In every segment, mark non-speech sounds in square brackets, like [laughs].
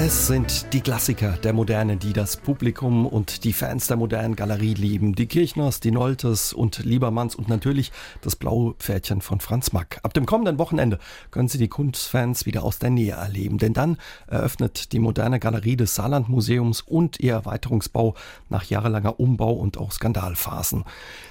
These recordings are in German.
Es sind die Klassiker der Moderne, die das Publikum und die Fans der modernen Galerie lieben. Die Kirchners, die Noltes und Liebermanns und natürlich das blaue Pferdchen von Franz Mack. Ab dem kommenden Wochenende können Sie die Kunstfans wieder aus der Nähe erleben, denn dann eröffnet die moderne Galerie des Saarlandmuseums und ihr Erweiterungsbau nach jahrelanger Umbau und auch Skandalphasen.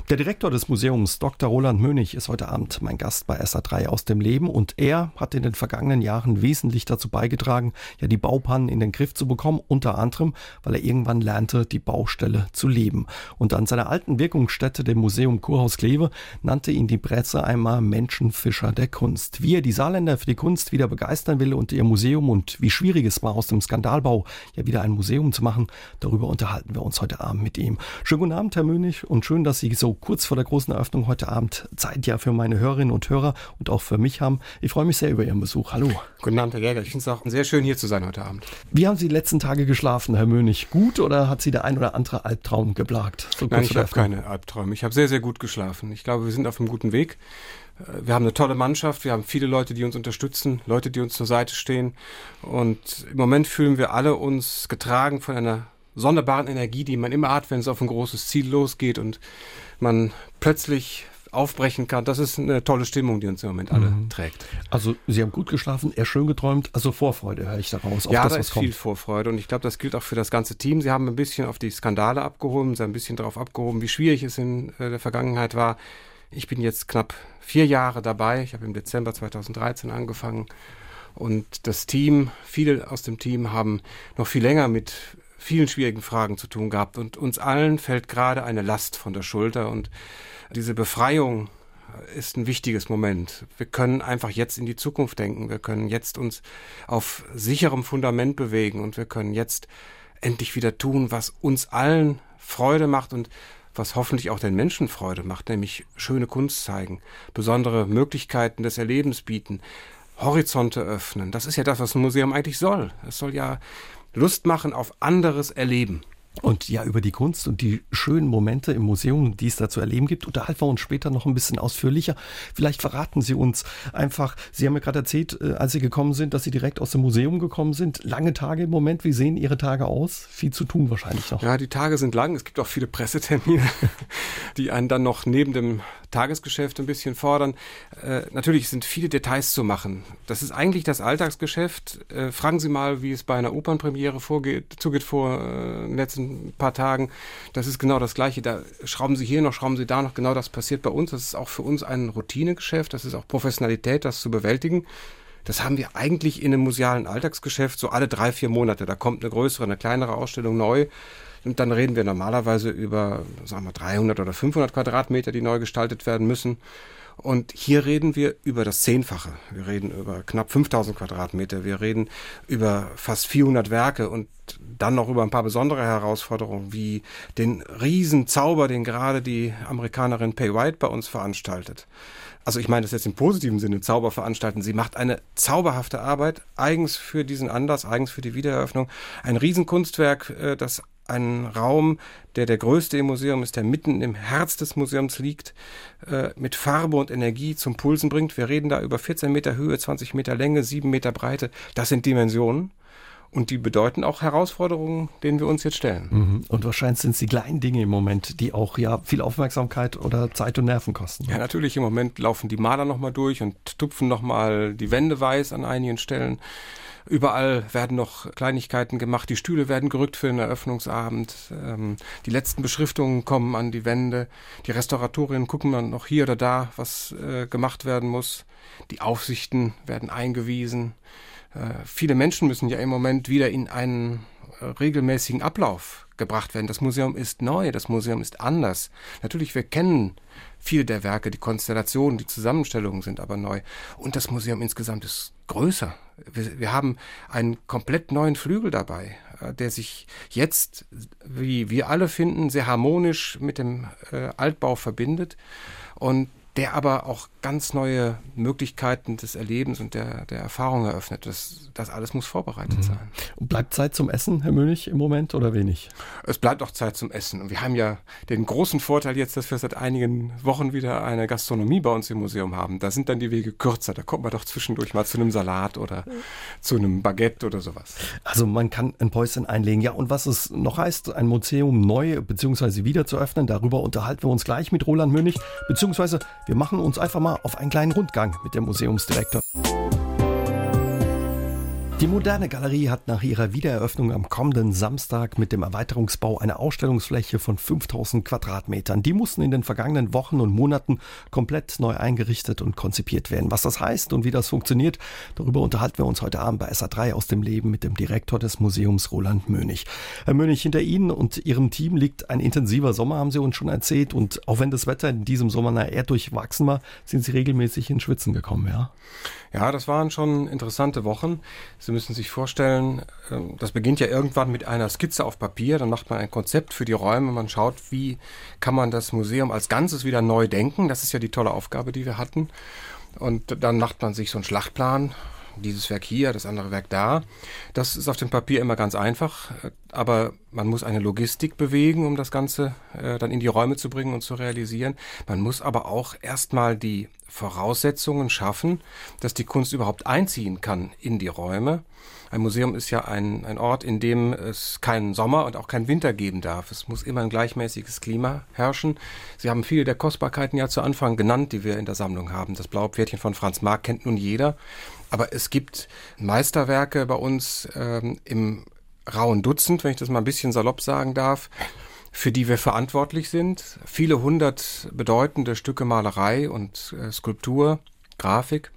Der Direktor des Museums, Dr. Roland Mönig, ist heute Abend mein Gast bei SA3 aus dem Leben und er hat in den vergangenen Jahren wesentlich dazu beigetragen, ja die Baupannen Bauherren in den Griff zu bekommen, unter anderem, weil er irgendwann lernte, die Baustelle zu leben. Und an seiner alten Wirkungsstätte, dem Museum Kurhaus Kleve, nannte ihn die Presse einmal Menschenfischer der Kunst. Wie er die Saarländer für die Kunst wieder begeistern will und ihr Museum und wie schwierig es war, aus dem Skandalbau ja wieder ein Museum zu machen, darüber unterhalten wir uns heute Abend mit ihm. Schönen guten Abend, Herr Mönig, und schön, dass Sie so kurz vor der großen Eröffnung heute Abend Zeit ja für meine Hörerinnen und Hörer und auch für mich haben. Ich freue mich sehr über Ihren Besuch. Hallo. Guten Abend, Herr Jäger. Ich finde es auch sehr schön, hier zu sein heute Abend. Wie haben Sie die letzten Tage geschlafen, Herr Mönig? Gut oder hat Sie der ein oder andere Albtraum geplagt? So Nein, ich habe keine Albträume. Ich habe sehr, sehr gut geschlafen. Ich glaube, wir sind auf einem guten Weg. Äh, wir haben eine tolle Mannschaft, wir haben viele Leute, die uns unterstützen, Leute, die uns zur Seite stehen. Und im Moment fühlen wir alle uns getragen von einer sonderbaren Energie, die man immer hat, wenn es auf ein großes Ziel losgeht und man plötzlich aufbrechen kann. Das ist eine tolle Stimmung, die uns im Moment alle mhm. trägt. Also Sie haben gut geschlafen, eher schön geträumt, also Vorfreude höre ich daraus. Ja, das, da ist kommt. viel Vorfreude und ich glaube, das gilt auch für das ganze Team. Sie haben ein bisschen auf die Skandale abgehoben, sie haben ein bisschen darauf abgehoben, wie schwierig es in äh, der Vergangenheit war. Ich bin jetzt knapp vier Jahre dabei. Ich habe im Dezember 2013 angefangen und das Team, viele aus dem Team haben noch viel länger mit vielen schwierigen Fragen zu tun gehabt und uns allen fällt gerade eine Last von der Schulter und diese Befreiung ist ein wichtiges Moment. Wir können einfach jetzt in die Zukunft denken. Wir können jetzt uns auf sicherem Fundament bewegen und wir können jetzt endlich wieder tun, was uns allen Freude macht und was hoffentlich auch den Menschen Freude macht, nämlich schöne Kunst zeigen, besondere Möglichkeiten des Erlebens bieten, Horizonte öffnen. Das ist ja das, was ein Museum eigentlich soll. Es soll ja Lust machen auf anderes Erleben. Und ja, über die Kunst und die schönen Momente im Museum, die es da zu erleben gibt, unterhalten wir uns später noch ein bisschen ausführlicher. Vielleicht verraten Sie uns einfach, Sie haben mir gerade erzählt, äh, als Sie gekommen sind, dass Sie direkt aus dem Museum gekommen sind. Lange Tage im Moment. Wie sehen Ihre Tage aus? Viel zu tun wahrscheinlich noch. Ja, die Tage sind lang. Es gibt auch viele Pressetermine, [laughs] die einen dann noch neben dem Tagesgeschäft ein bisschen fordern. Äh, natürlich sind viele Details zu machen. Das ist eigentlich das Alltagsgeschäft. Äh, fragen Sie mal, wie es bei einer Opernpremiere vorgeht, zugeht vor äh, den letzten paar Tagen. Das ist genau das Gleiche. Da schrauben Sie hier noch, schrauben Sie da noch. Genau das passiert bei uns. Das ist auch für uns ein Routinegeschäft. Das ist auch Professionalität, das zu bewältigen. Das haben wir eigentlich in einem musealen Alltagsgeschäft so alle drei, vier Monate. Da kommt eine größere, eine kleinere Ausstellung neu. Und dann reden wir normalerweise über, sagen wir, 300 oder 500 Quadratmeter, die neu gestaltet werden müssen. Und hier reden wir über das Zehnfache. Wir reden über knapp 5000 Quadratmeter. Wir reden über fast 400 Werke und dann noch über ein paar besondere Herausforderungen wie den Riesenzauber, den gerade die Amerikanerin Pay White bei uns veranstaltet. Also ich meine das jetzt im positiven Sinne, Zauber veranstalten. Sie macht eine zauberhafte Arbeit, eigens für diesen Anlass, eigens für die Wiedereröffnung. Ein Riesenkunstwerk, äh, das einen Raum, der der größte im Museum ist, der mitten im Herz des Museums liegt, äh, mit Farbe und Energie zum Pulsen bringt. Wir reden da über 14 Meter Höhe, 20 Meter Länge, 7 Meter Breite. Das sind Dimensionen. Und die bedeuten auch Herausforderungen, denen wir uns jetzt stellen. Mhm. Und wahrscheinlich sind es die kleinen Dinge im Moment, die auch ja viel Aufmerksamkeit oder Zeit und Nerven kosten. Ja, natürlich. Im Moment laufen die Maler nochmal durch und tupfen nochmal die Wände weiß an einigen Stellen. Überall werden noch Kleinigkeiten gemacht. Die Stühle werden gerückt für den Eröffnungsabend. Ähm, die letzten Beschriftungen kommen an die Wände. Die Restauratorinnen gucken dann noch hier oder da, was äh, gemacht werden muss. Die Aufsichten werden eingewiesen. Äh, viele Menschen müssen ja im Moment wieder in einen äh, regelmäßigen Ablauf gebracht werden. Das Museum ist neu, das Museum ist anders. Natürlich, wir kennen viele der Werke, die Konstellationen, die Zusammenstellungen sind aber neu. Und das Museum insgesamt ist größer. Wir, wir haben einen komplett neuen Flügel dabei, äh, der sich jetzt, wie wir alle finden, sehr harmonisch mit dem äh, Altbau verbindet. Und der aber auch ganz neue Möglichkeiten des Erlebens und der, der Erfahrung eröffnet. Das, das alles muss vorbereitet mhm. sein. Und bleibt Zeit zum Essen, Herr Mönig, im Moment oder wenig? Es bleibt auch Zeit zum Essen. Und wir haben ja den großen Vorteil jetzt, dass wir seit einigen Wochen wieder eine Gastronomie bei uns im Museum haben. Da sind dann die Wege kürzer. Da kommt man doch zwischendurch mal zu einem Salat oder mhm. zu einem Baguette oder sowas. Also man kann ein Päuschen einlegen. Ja, und was es noch heißt, ein Museum neu bzw. wieder zu öffnen, darüber unterhalten wir uns gleich mit Roland Mönig, beziehungsweise wir machen uns einfach mal auf einen kleinen Rundgang mit dem Museumsdirektor. Die moderne Galerie hat nach ihrer Wiedereröffnung am kommenden Samstag mit dem Erweiterungsbau eine Ausstellungsfläche von 5000 Quadratmetern. Die mussten in den vergangenen Wochen und Monaten komplett neu eingerichtet und konzipiert werden. Was das heißt und wie das funktioniert, darüber unterhalten wir uns heute Abend bei SA3 aus dem Leben mit dem Direktor des Museums Roland Mönig. Herr Mönig, hinter Ihnen und Ihrem Team liegt ein intensiver Sommer, haben Sie uns schon erzählt. Und auch wenn das Wetter in diesem Sommer eher durchwachsen war, sind Sie regelmäßig in Schwitzen gekommen, ja? Ja, das waren schon interessante Wochen. Müssen sich vorstellen, ähm, das beginnt ja irgendwann mit einer Skizze auf Papier, dann macht man ein Konzept für die Räume, man schaut, wie kann man das Museum als Ganzes wieder neu denken. Das ist ja die tolle Aufgabe, die wir hatten. Und dann macht man sich so einen Schlachtplan, dieses Werk hier, das andere Werk da. Das ist auf dem Papier immer ganz einfach, aber man muss eine Logistik bewegen, um das Ganze äh, dann in die Räume zu bringen und zu realisieren. Man muss aber auch erstmal die Voraussetzungen schaffen, dass die Kunst überhaupt einziehen kann in die Räume. Ein Museum ist ja ein, ein Ort, in dem es keinen Sommer und auch keinen Winter geben darf. Es muss immer ein gleichmäßiges Klima herrschen. Sie haben viele der Kostbarkeiten ja zu Anfang genannt, die wir in der Sammlung haben. Das blaue Pferdchen von Franz Marc kennt nun jeder. Aber es gibt Meisterwerke bei uns ähm, im rauen Dutzend, wenn ich das mal ein bisschen salopp sagen darf, für die wir verantwortlich sind. Viele hundert bedeutende Stücke Malerei und äh, Skulptur, Grafik.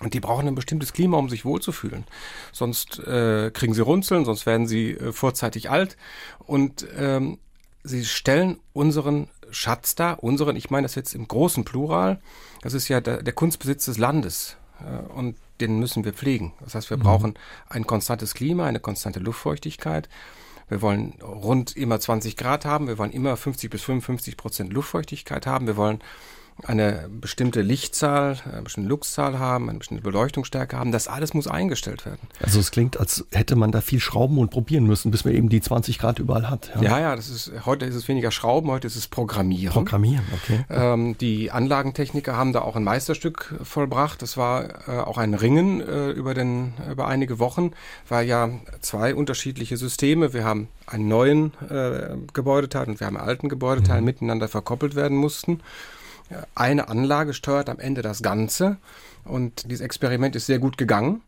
Und die brauchen ein bestimmtes Klima, um sich wohlzufühlen. Sonst äh, kriegen sie Runzeln, sonst werden sie äh, vorzeitig alt. Und ähm, sie stellen unseren Schatz dar, unseren, ich meine das jetzt im großen Plural, das ist ja der, der Kunstbesitz des Landes. Äh, und den müssen wir pflegen. Das heißt, wir mhm. brauchen ein konstantes Klima, eine konstante Luftfeuchtigkeit. Wir wollen rund immer 20 Grad haben. Wir wollen immer 50 bis 55 Prozent Luftfeuchtigkeit haben. Wir wollen eine bestimmte Lichtzahl, eine bestimmte Luxzahl haben, eine bestimmte Beleuchtungsstärke haben. Das alles muss eingestellt werden. Also es klingt, als hätte man da viel schrauben und probieren müssen, bis man eben die 20 Grad überall hat. Ja, ja, ja das ist, heute ist es weniger Schrauben, heute ist es Programmieren. Programmieren, okay. Ähm, die Anlagentechniker haben da auch ein Meisterstück vollbracht. Das war äh, auch ein Ringen äh, über, den, über einige Wochen, weil ja zwei unterschiedliche Systeme, wir haben einen neuen äh, Gebäudeteil und wir haben einen alten Gebäudeteil mhm. miteinander verkoppelt werden mussten eine Anlage steuert am Ende das Ganze. Und dieses Experiment ist sehr gut gegangen.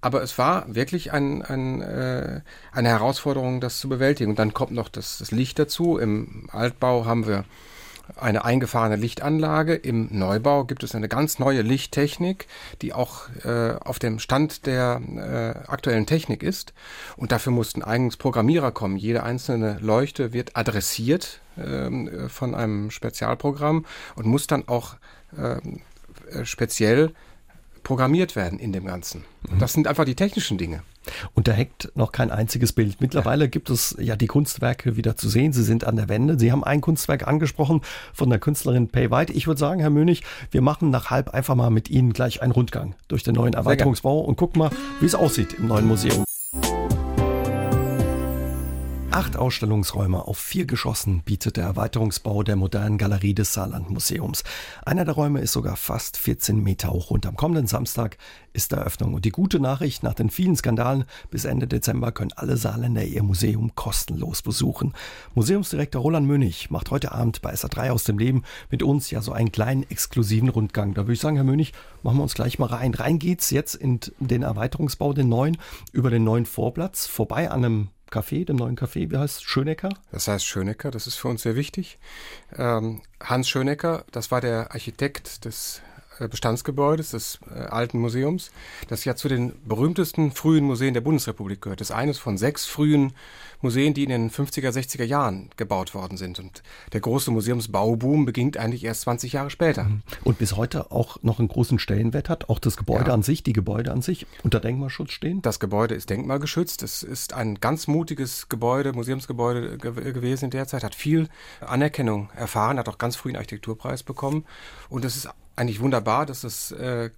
Aber es war wirklich ein, ein, äh, eine Herausforderung, das zu bewältigen. Und dann kommt noch das, das Licht dazu. Im Altbau haben wir eine eingefahrene Lichtanlage. Im Neubau gibt es eine ganz neue Lichttechnik, die auch äh, auf dem Stand der äh, aktuellen Technik ist. Und dafür mussten eigens Programmierer kommen. Jede einzelne Leuchte wird adressiert äh, von einem Spezialprogramm und muss dann auch ähm, äh, speziell programmiert werden in dem Ganzen. Mhm. Das sind einfach die technischen Dinge. Und da hängt noch kein einziges Bild. Mittlerweile ja. gibt es ja die Kunstwerke wieder zu sehen. Sie sind an der Wende. Sie haben ein Kunstwerk angesprochen von der Künstlerin Pay White. Ich würde sagen, Herr Mönig, wir machen nach halb einfach mal mit Ihnen gleich einen Rundgang durch den neuen Erweiterungsbau und gucken mal, wie es aussieht im neuen Museum. Acht Ausstellungsräume auf vier Geschossen bietet der Erweiterungsbau der modernen Galerie des Saarlandmuseums. Einer der Räume ist sogar fast 14 Meter hoch und am kommenden Samstag ist Eröffnung. Und die gute Nachricht, nach den vielen Skandalen bis Ende Dezember können alle Saarländer ihr Museum kostenlos besuchen. Museumsdirektor Roland Mönig macht heute Abend bei SA3 aus dem Leben mit uns ja so einen kleinen exklusiven Rundgang. Da würde ich sagen, Herr Mönig, machen wir uns gleich mal rein. Rein geht's jetzt in den Erweiterungsbau, den neuen, über den neuen Vorplatz, vorbei an einem Café, dem neuen Café, wie heißt es? Schönecker? Das heißt Schönecker, das ist für uns sehr wichtig. Ähm, Hans Schönecker, das war der Architekt des äh, Bestandsgebäudes des äh, alten Museums, das ja zu den berühmtesten frühen Museen der Bundesrepublik gehört. Das ist eines von sechs frühen Museen, die in den 50er, 60er Jahren gebaut worden sind. Und der große Museumsbauboom beginnt eigentlich erst 20 Jahre später. Mhm. Und bis heute auch noch einen großen Stellenwert hat, auch das Gebäude ja. an sich, die Gebäude an sich unter Denkmalschutz stehen? Das Gebäude ist denkmalgeschützt. Es ist ein ganz mutiges Gebäude, Museumsgebäude ge gewesen in der Zeit, hat viel Anerkennung erfahren, hat auch ganz früh einen Architekturpreis bekommen. Und es ist eigentlich wunderbar, dass es, äh,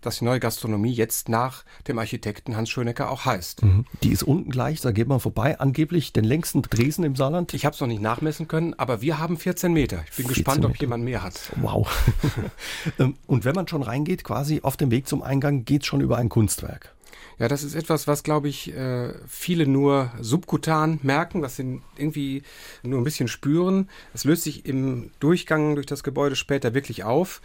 dass die neue Gastronomie jetzt nach dem Architekten Hans Schönecker auch heißt. Mhm. Die ist unten gleich, da geht man vorbei. Angeblich den längsten Dresen im Saarland. Ich habe es noch nicht nachmessen können, aber wir haben 14 Meter. Ich bin gespannt, Meter. ob jemand mehr hat. Wow. [laughs] Ähm, und wenn man schon reingeht, quasi auf dem Weg zum Eingang, geht es schon über ein Kunstwerk. Ja, das ist etwas, was, glaube ich, äh, viele nur subkutan merken, was sie irgendwie nur ein bisschen spüren. Es löst sich im Durchgang durch das Gebäude später wirklich auf.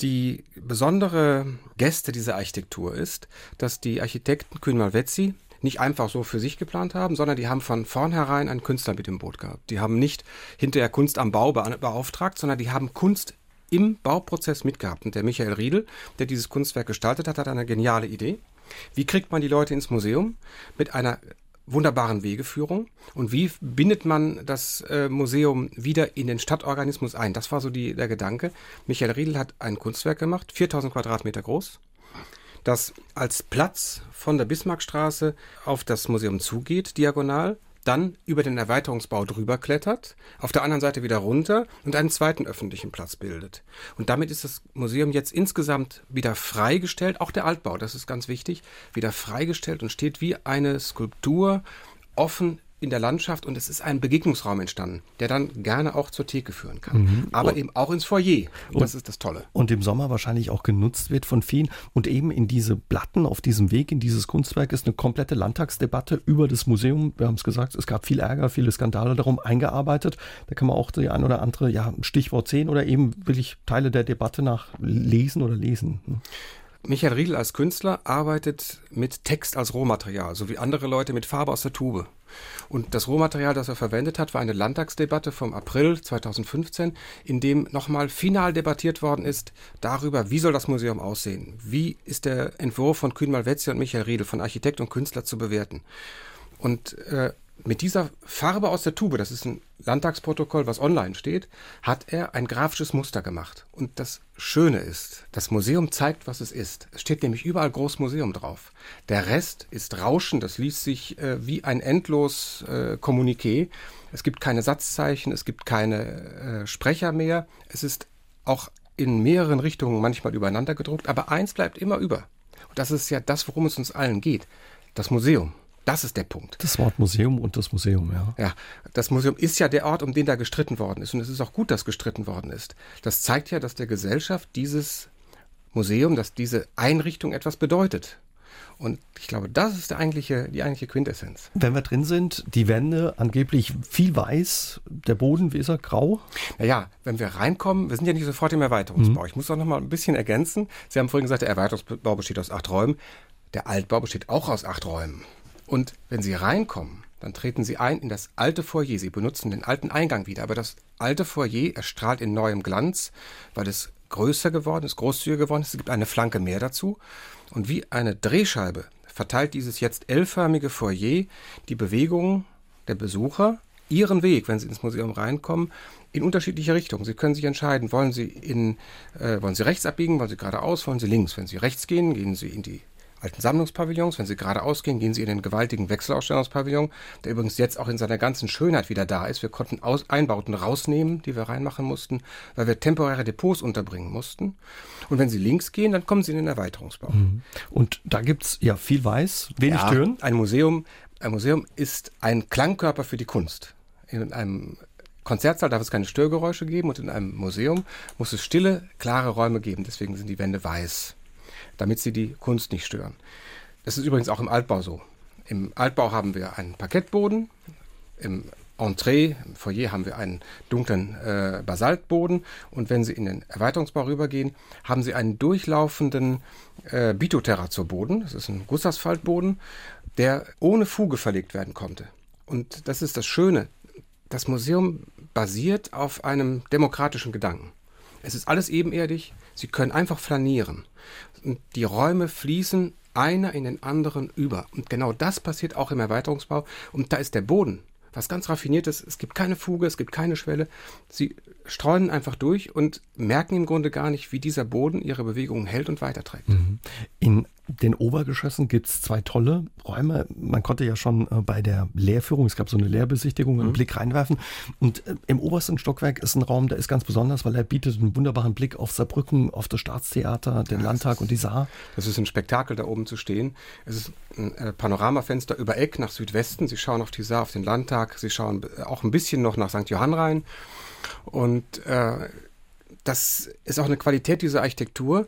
Die besondere Gäste dieser Architektur ist, dass die Architekten Kühn Malvezzi nicht einfach so für sich geplant haben, sondern die haben von vornherein einen Künstler mit im Boot gehabt. Die haben nicht hinterher Kunst am Bau beauftragt, sondern die haben Kunst im Bauprozess mitgehabt. Und der Michael Riedel, der dieses Kunstwerk gestaltet hat, hat eine geniale Idee. Wie kriegt man die Leute ins Museum? Mit einer wunderbaren Wegeführung. Und wie bindet man das äh, Museum wieder in den Stadtorganismus ein? Das war so die, der Gedanke. Michael Riedel hat ein Kunstwerk gemacht, 4000 Quadratmeter groß, das als Platz von der Bismarckstraße auf das Museum zugeht, diagonal dann über den Erweiterungsbau drüber klettert, auf der anderen Seite wieder runter und einen zweiten öffentlichen Platz bildet. Und damit ist das Museum jetzt insgesamt wieder freigestellt, auch der Altbau, das ist ganz wichtig, wieder freigestellt und steht wie eine Skulptur offen in der Landschaft und es ist ein Begegnungsraum entstanden, der dann gerne auch zur Theke führen kann. Mhm. Aber und, eben auch ins Foyer. Und, das ist das Tolle. Und im Sommer wahrscheinlich auch genutzt wird von vielen. Und eben in diese Platten, auf diesem Weg, in dieses Kunstwerk ist eine komplette Landtagsdebatte über das Museum. Wir haben es gesagt, es gab viel Ärger, viele Skandale darum eingearbeitet. Da kann man auch die ein oder andere, ja, Stichwort sehen oder eben wirklich Teile der Debatte nach lesen oder lesen. Ne? Michael Riedel als Künstler arbeitet mit Text als Rohmaterial, so wie andere Leute mit Farbe aus der Tube. Und das Rohmaterial, das er verwendet hat, war eine Landtagsdebatte vom April 2015, in dem nochmal final debattiert worden ist darüber, wie soll das Museum aussehen? Wie ist der Entwurf von Kühn Malvezzi und Michael Riedel von Architekt und Künstler zu bewerten? Und äh, mit dieser Farbe aus der Tube, das ist ein Landtagsprotokoll, was online steht, hat er ein grafisches Muster gemacht. Und das Schöne ist, das Museum zeigt, was es ist. Es steht nämlich überall Großmuseum drauf. Der Rest ist Rauschen, das liest sich äh, wie ein endlos äh, Kommuniqué. Es gibt keine Satzzeichen, es gibt keine äh, Sprecher mehr. Es ist auch in mehreren Richtungen manchmal übereinander gedruckt, aber eins bleibt immer über. Und das ist ja das, worum es uns allen geht. Das Museum. Das ist der Punkt. Das Wort Museum und das Museum, ja. Ja, das Museum ist ja der Ort, um den da gestritten worden ist. Und es ist auch gut, dass gestritten worden ist. Das zeigt ja, dass der Gesellschaft dieses Museum, dass diese Einrichtung etwas bedeutet. Und ich glaube, das ist der eigentliche, die eigentliche Quintessenz. Wenn wir drin sind, die Wände angeblich viel weiß, der Boden, wie ist er, grau? Naja, wenn wir reinkommen, wir sind ja nicht sofort im Erweiterungsbau. Mhm. Ich muss auch noch mal ein bisschen ergänzen. Sie haben vorhin gesagt, der Erweiterungsbau besteht aus acht Räumen. Der Altbau besteht auch aus acht Räumen. Und wenn Sie reinkommen, dann treten Sie ein in das alte Foyer. Sie benutzen den alten Eingang wieder, aber das alte Foyer erstrahlt in neuem Glanz, weil es größer geworden ist, großzügiger geworden ist. Es gibt eine Flanke mehr dazu. Und wie eine Drehscheibe verteilt dieses jetzt L-förmige Foyer die Bewegungen der Besucher, ihren Weg, wenn sie ins Museum reinkommen, in unterschiedliche Richtungen. Sie können sich entscheiden, wollen Sie in, äh, wollen Sie rechts abbiegen, wollen Sie geradeaus, wollen Sie links. Wenn Sie rechts gehen, gehen Sie in die alten Sammlungspavillons. Wenn Sie geradeaus gehen, gehen Sie in den gewaltigen Wechselausstellungspavillon, der übrigens jetzt auch in seiner ganzen Schönheit wieder da ist. Wir konnten Aus Einbauten rausnehmen, die wir reinmachen mussten, weil wir temporäre Depots unterbringen mussten. Und wenn Sie links gehen, dann kommen Sie in den Erweiterungsbau. Mhm. Und da gibt es ja viel Weiß, wenig ja, Türen. Ein Museum, ein Museum ist ein Klangkörper für die Kunst. In einem Konzertsaal darf es keine Störgeräusche geben und in einem Museum muss es stille, klare Räume geben. Deswegen sind die Wände weiß damit sie die Kunst nicht stören. Das ist übrigens auch im Altbau so. Im Altbau haben wir einen Parkettboden, im Entree, im Foyer haben wir einen dunklen äh, Basaltboden und wenn Sie in den Erweiterungsbau rübergehen, haben Sie einen durchlaufenden äh, Bitoterrazzo-Boden. Das ist ein Gussasphaltboden, der ohne Fuge verlegt werden konnte. Und das ist das Schöne. Das Museum basiert auf einem demokratischen Gedanken. Es ist alles ebenerdig. Sie können einfach flanieren. Und die Räume fließen einer in den anderen über. Und genau das passiert auch im Erweiterungsbau. Und da ist der Boden was ganz raffiniertes. Es gibt keine Fuge, es gibt keine Schwelle. Sie streuen einfach durch und merken im Grunde gar nicht, wie dieser Boden ihre Bewegungen hält und weiterträgt. Mhm. In den Obergeschossen gibt es zwei tolle Räume. Man konnte ja schon äh, bei der Lehrführung, es gab so eine Lehrbesichtigung, einen mhm. Blick reinwerfen. Und äh, im obersten Stockwerk ist ein Raum, der ist ganz besonders, weil er bietet einen wunderbaren Blick auf Saarbrücken, auf das Staatstheater, den ja, Landtag und die Saar. Das ist ein Spektakel, da oben zu stehen. Es ist ein äh, Panoramafenster über Eck nach Südwesten. Sie schauen auf die Saar, auf den Landtag. Sie schauen auch ein bisschen noch nach St. Johann rein. Und äh, das ist auch eine Qualität dieser Architektur,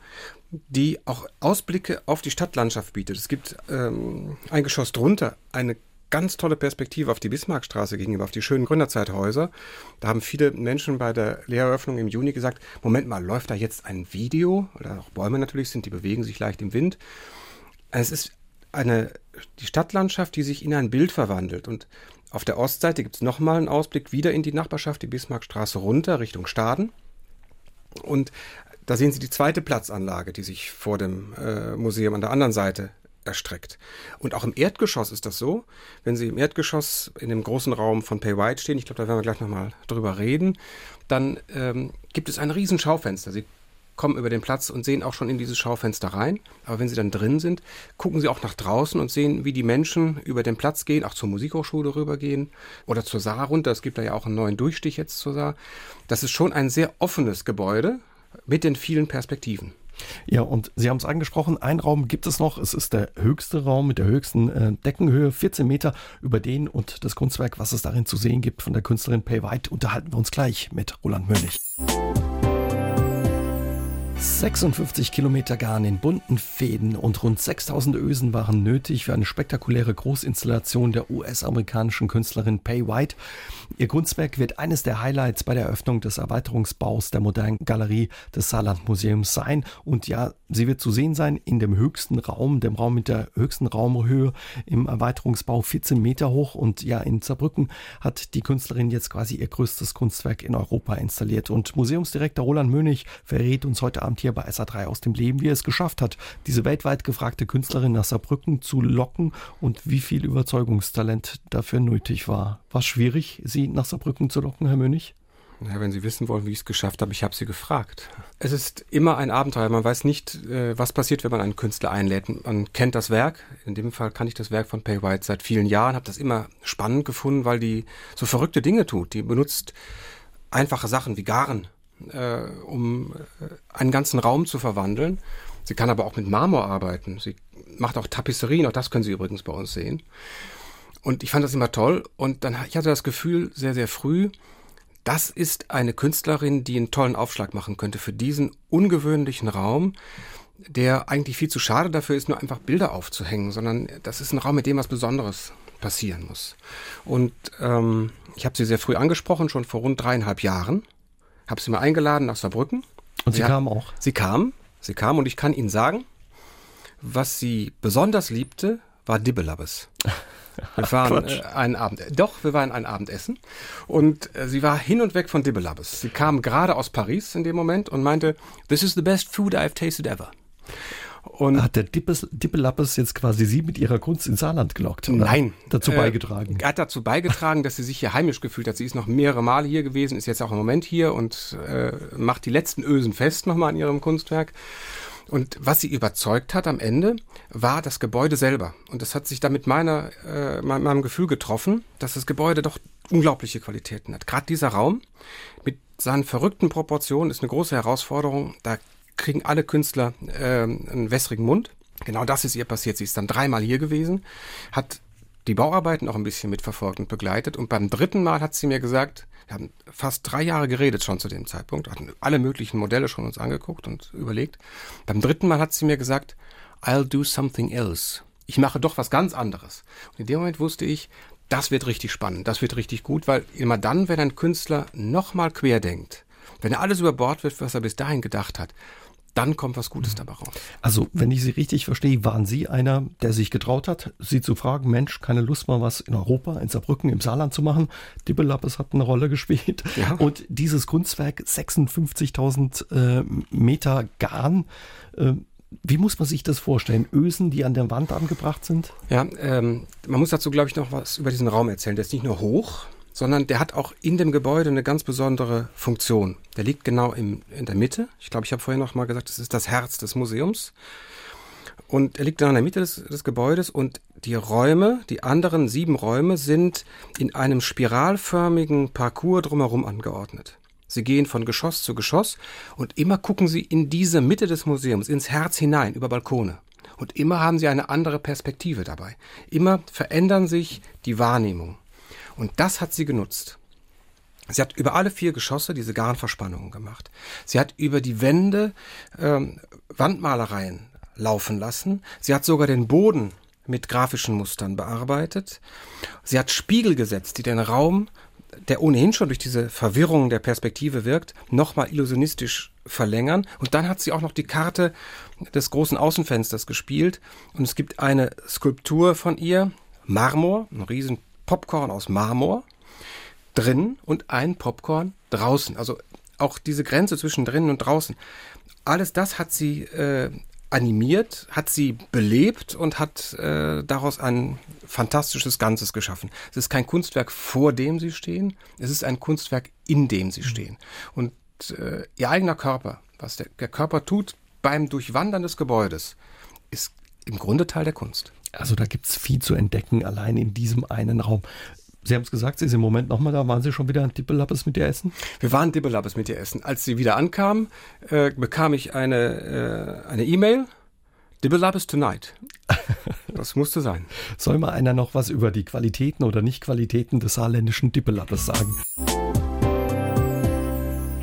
die auch Ausblicke auf die Stadtlandschaft bietet. Es gibt ähm, ein Geschoss drunter eine ganz tolle Perspektive auf die Bismarckstraße gegenüber, auf die schönen Gründerzeithäuser. Da haben viele Menschen bei der Lehreröffnung im Juni gesagt, Moment mal, läuft da jetzt ein Video? Oder auch Bäume natürlich sind, die bewegen sich leicht im Wind. Es ist eine, die Stadtlandschaft, die sich in ein Bild verwandelt. Und auf der Ostseite gibt es nochmal einen Ausblick wieder in die Nachbarschaft, die Bismarckstraße runter Richtung Staden. Und da sehen Sie die zweite Platzanlage, die sich vor dem äh, Museum an der anderen Seite erstreckt. Und auch im Erdgeschoss ist das so. Wenn Sie im Erdgeschoss in dem großen Raum von Pay White stehen, ich glaube, da werden wir gleich nochmal drüber reden, dann ähm, gibt es ein riesen Schaufenster. Sie kommen über den Platz und sehen auch schon in dieses Schaufenster rein. Aber wenn Sie dann drin sind, gucken Sie auch nach draußen und sehen, wie die Menschen über den Platz gehen, auch zur Musikhochschule rübergehen oder zur Saar runter. Es gibt da ja auch einen neuen Durchstich jetzt zur Saar. Das ist schon ein sehr offenes Gebäude mit den vielen Perspektiven. Ja, und Sie haben es angesprochen, ein Raum gibt es noch. Es ist der höchste Raum mit der höchsten äh, Deckenhöhe, 14 Meter. Über den und das Kunstwerk, was es darin zu sehen gibt von der Künstlerin Pay White, unterhalten wir uns gleich mit Roland Möllig. 56 Kilometer Garn in bunten Fäden und rund 6000 Ösen waren nötig für eine spektakuläre Großinstallation der US-amerikanischen Künstlerin Pay White. Ihr Kunstwerk wird eines der Highlights bei der Eröffnung des Erweiterungsbaus der modernen Galerie des Saarlandmuseums sein. Und ja, sie wird zu sehen sein in dem höchsten Raum, dem Raum mit der höchsten Raumhöhe im Erweiterungsbau 14 Meter hoch. Und ja, in Saarbrücken hat die Künstlerin jetzt quasi ihr größtes Kunstwerk in Europa installiert. Und Museumsdirektor Roland Mönig verrät uns heute Abend hier bei SA3 aus dem Leben, wie er es geschafft hat, diese weltweit gefragte Künstlerin nach Saarbrücken zu locken und wie viel Überzeugungstalent dafür nötig war. War es schwierig, sie nach Saarbrücken zu locken, Herr Mönig? Ja, wenn Sie wissen wollen, wie ich es geschafft habe, ich habe Sie gefragt. Es ist immer ein Abenteuer. Man weiß nicht, äh, was passiert, wenn man einen Künstler einlädt. Man kennt das Werk. In dem Fall kann ich das Werk von Pay White seit vielen Jahren, habe das immer spannend gefunden, weil die so verrückte Dinge tut. Die benutzt einfache Sachen wie Garen äh, um äh, einen ganzen Raum zu verwandeln. Sie kann aber auch mit Marmor arbeiten. Sie macht auch Tapisserien, auch das können Sie übrigens bei uns sehen. Und ich fand das immer toll. Und dann ich hatte das Gefühl sehr, sehr früh, das ist eine Künstlerin, die einen tollen Aufschlag machen könnte für diesen ungewöhnlichen Raum, der eigentlich viel zu schade dafür ist, nur einfach Bilder aufzuhängen, sondern das ist ein Raum, mit dem was Besonderes passieren muss. Und ähm, ich habe sie sehr früh angesprochen, schon vor rund dreieinhalb Jahren habe sie mal eingeladen nach Saarbrücken. Und sie, sie kam auch? Sie kam, sie kam und ich kann Ihnen sagen, was sie besonders liebte, war Dibbelabbes. [laughs] Wir waren äh, einen Abend, doch, wir waren ein Abendessen und äh, sie war hin und weg von Dibbelabbes. Sie kam gerade aus Paris in dem Moment und meinte, this is the best food I've tasted ever. Und hat der Dippelappes jetzt quasi Sie mit Ihrer Kunst ins Saarland gelockt? Oder? Nein. Dazu äh, beigetragen? Er hat dazu beigetragen, dass sie sich hier heimisch gefühlt hat. Sie ist noch mehrere Male hier gewesen, ist jetzt auch im Moment hier und äh, macht die letzten Ösen fest nochmal an ihrem Kunstwerk. Und was sie überzeugt hat am Ende, war das Gebäude selber. Und das hat sich dann mit meiner, äh, meinem Gefühl getroffen, dass das Gebäude doch unglaubliche Qualitäten hat. Gerade dieser Raum mit seinen verrückten Proportionen ist eine große Herausforderung. Da kriegen alle Künstler äh, einen wässrigen Mund. Genau das ist ihr passiert. Sie ist dann dreimal hier gewesen, hat die Bauarbeiten auch ein bisschen mitverfolgt und begleitet. Und beim dritten Mal hat sie mir gesagt, wir haben fast drei Jahre geredet schon zu dem Zeitpunkt, hatten alle möglichen Modelle schon uns angeguckt und überlegt. Beim dritten Mal hat sie mir gesagt, I'll do something else. Ich mache doch was ganz anderes. Und in dem Moment wusste ich, das wird richtig spannend, das wird richtig gut, weil immer dann, wenn ein Künstler nochmal quer denkt, wenn er alles über Bord wirft, was er bis dahin gedacht hat, dann kommt was Gutes dabei raus. Also, wenn ich Sie richtig verstehe, waren Sie einer, der sich getraut hat, Sie zu fragen, Mensch, keine Lust mal was in Europa, in Saarbrücken, im Saarland zu machen. Dibbelappes hat eine Rolle gespielt. Ja. Und dieses Kunstwerk, 56.000 äh, Meter Garn, äh, wie muss man sich das vorstellen? Ösen, die an der Wand angebracht sind? Ja, ähm, man muss dazu, glaube ich, noch was über diesen Raum erzählen. Der ist nicht nur hoch, sondern der hat auch in dem Gebäude eine ganz besondere Funktion. Der liegt genau im, in der Mitte. Ich glaube, ich habe vorhin noch mal gesagt, das ist das Herz des Museums. Und er liegt genau in der Mitte des, des Gebäudes und die Räume, die anderen sieben Räume, sind in einem spiralförmigen Parcours drumherum angeordnet. Sie gehen von Geschoss zu Geschoss und immer gucken Sie in diese Mitte des Museums, ins Herz hinein, über Balkone. Und immer haben Sie eine andere Perspektive dabei. Immer verändern sich die Wahrnehmung. Und das hat sie genutzt. Sie hat über alle vier Geschosse diese Garnverspannungen gemacht. Sie hat über die Wände ähm, Wandmalereien laufen lassen. Sie hat sogar den Boden mit grafischen Mustern bearbeitet. Sie hat Spiegel gesetzt, die den Raum, der ohnehin schon durch diese Verwirrung der Perspektive wirkt, nochmal illusionistisch verlängern. Und dann hat sie auch noch die Karte des großen Außenfensters gespielt. Und es gibt eine Skulptur von ihr, Marmor, ein riesen Popcorn aus Marmor drin und ein Popcorn draußen. Also auch diese Grenze zwischen drinnen und draußen. Alles das hat sie äh, animiert, hat sie belebt und hat äh, daraus ein fantastisches Ganzes geschaffen. Es ist kein Kunstwerk, vor dem sie stehen, es ist ein Kunstwerk, in dem sie stehen. Und äh, ihr eigener Körper, was der, der Körper tut beim Durchwandern des Gebäudes, ist im Grunde Teil der Kunst. Also da gibt es viel zu entdecken, allein in diesem einen Raum. Sie haben es gesagt, Sie sind im Moment nochmal da. Waren Sie schon wieder Dippelappes mit dir essen? Wir waren Dippelappes mit dir essen. Als sie wieder ankam, äh, bekam ich eine äh, eine E-Mail. Dippelappes tonight. [laughs] Das musste sein. Soll mal einer noch was über die Qualitäten oder Nicht-Qualitäten des saarländischen Dippelappes sagen?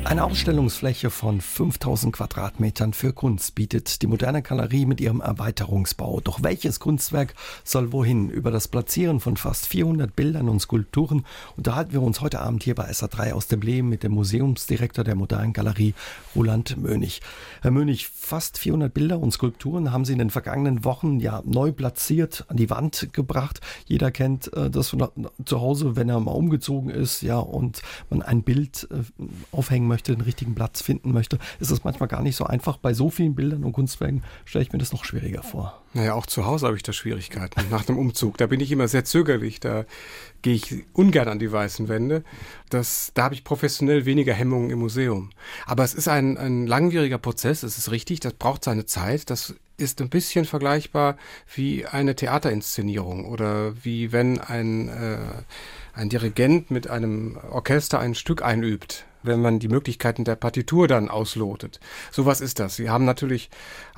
Eine Ausstellungsfläche von 5000 Quadratmetern für Kunst bietet die moderne Galerie mit ihrem Erweiterungsbau. Doch welches Kunstwerk soll wohin? Über das Platzieren von fast 400 Bildern und Skulpturen unterhalten wir uns heute Abend hier bei SA3 aus dem Leben mit dem Museumsdirektor der modernen Galerie, Roland Mönig. Herr Mönig, fast 400 Bilder und Skulpturen haben Sie in den vergangenen Wochen ja neu platziert, an die Wand gebracht. Jeder kennt äh, das von zu Hause, wenn er mal umgezogen ist, ja, und man ein Bild äh, aufhängen möchte möchte, den richtigen Platz finden möchte, ist es manchmal gar nicht so einfach. Bei so vielen Bildern und Kunstwerken stelle ich mir das noch schwieriger vor. Naja, auch zu Hause habe ich da Schwierigkeiten nach dem Umzug. Da bin ich immer sehr zögerlich. Da gehe ich ungern an die weißen Wände. Das, da habe ich professionell weniger Hemmungen im Museum. Aber es ist ein, ein langwieriger Prozess, es ist richtig, das braucht seine Zeit. Das ist ein bisschen vergleichbar wie eine Theaterinszenierung oder wie wenn ein, äh, ein Dirigent mit einem Orchester ein Stück einübt wenn man die Möglichkeiten der Partitur dann auslotet. Sowas ist das. Sie haben natürlich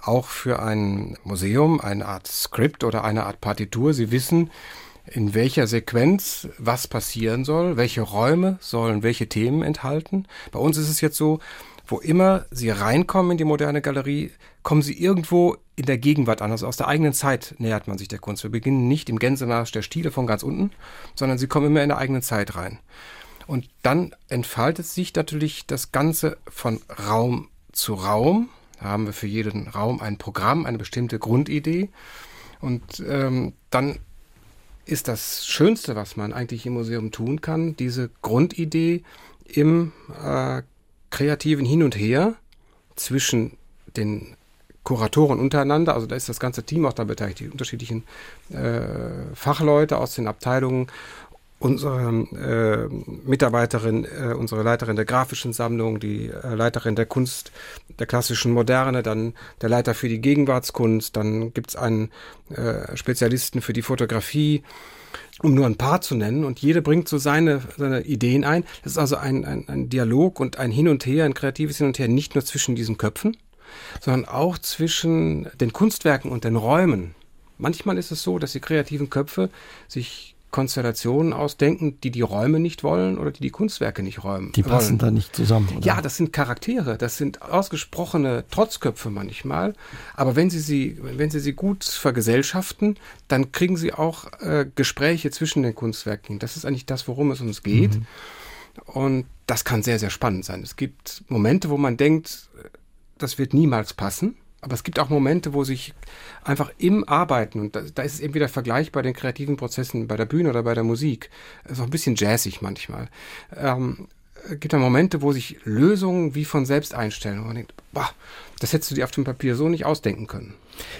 auch für ein Museum eine Art Skript oder eine Art Partitur. Sie wissen, in welcher Sequenz was passieren soll, welche Räume sollen welche Themen enthalten. Bei uns ist es jetzt so, wo immer Sie reinkommen in die moderne Galerie, kommen Sie irgendwo in der Gegenwart an. Also aus der eigenen Zeit nähert man sich der Kunst. Wir beginnen nicht im Gänsemarsch der Stile von ganz unten, sondern Sie kommen immer in der eigenen Zeit rein. Und dann entfaltet sich natürlich das Ganze von Raum zu Raum. Da haben wir für jeden Raum ein Programm, eine bestimmte Grundidee. Und ähm, dann ist das Schönste, was man eigentlich im Museum tun kann, diese Grundidee im äh, kreativen Hin und Her zwischen den Kuratoren untereinander, also da ist das ganze Team auch da beteiligt, die unterschiedlichen äh, Fachleute aus den Abteilungen unsere äh, Mitarbeiterin, äh, unsere Leiterin der grafischen Sammlung, die äh, Leiterin der Kunst der klassischen Moderne, dann der Leiter für die Gegenwartskunst, dann gibt's einen äh, Spezialisten für die Fotografie, um nur ein paar zu nennen. Und jede bringt so seine, seine Ideen ein. Das ist also ein, ein, ein Dialog und ein Hin und Her, ein kreatives Hin und Her, nicht nur zwischen diesen Köpfen, sondern auch zwischen den Kunstwerken und den Räumen. Manchmal ist es so, dass die kreativen Köpfe sich Konstellationen ausdenken, die die Räume nicht wollen oder die die Kunstwerke nicht räumen. Die passen da nicht zusammen. Oder? Ja, das sind Charaktere, das sind ausgesprochene Trotzköpfe manchmal. Aber wenn Sie sie, wenn Sie sie gut vergesellschaften, dann kriegen Sie auch äh, Gespräche zwischen den Kunstwerken. Das ist eigentlich das, worum es uns geht. Mhm. Und das kann sehr, sehr spannend sein. Es gibt Momente, wo man denkt, das wird niemals passen. Aber es gibt auch Momente, wo sich einfach im Arbeiten, und da, da ist es eben wieder Vergleich bei den kreativen Prozessen bei der Bühne oder bei der Musik, ist auch ein bisschen jazzig manchmal, ähm, gibt dann Momente, wo sich Lösungen wie von selbst einstellen. Und man denkt, boah, das hättest du dir auf dem Papier so nicht ausdenken können.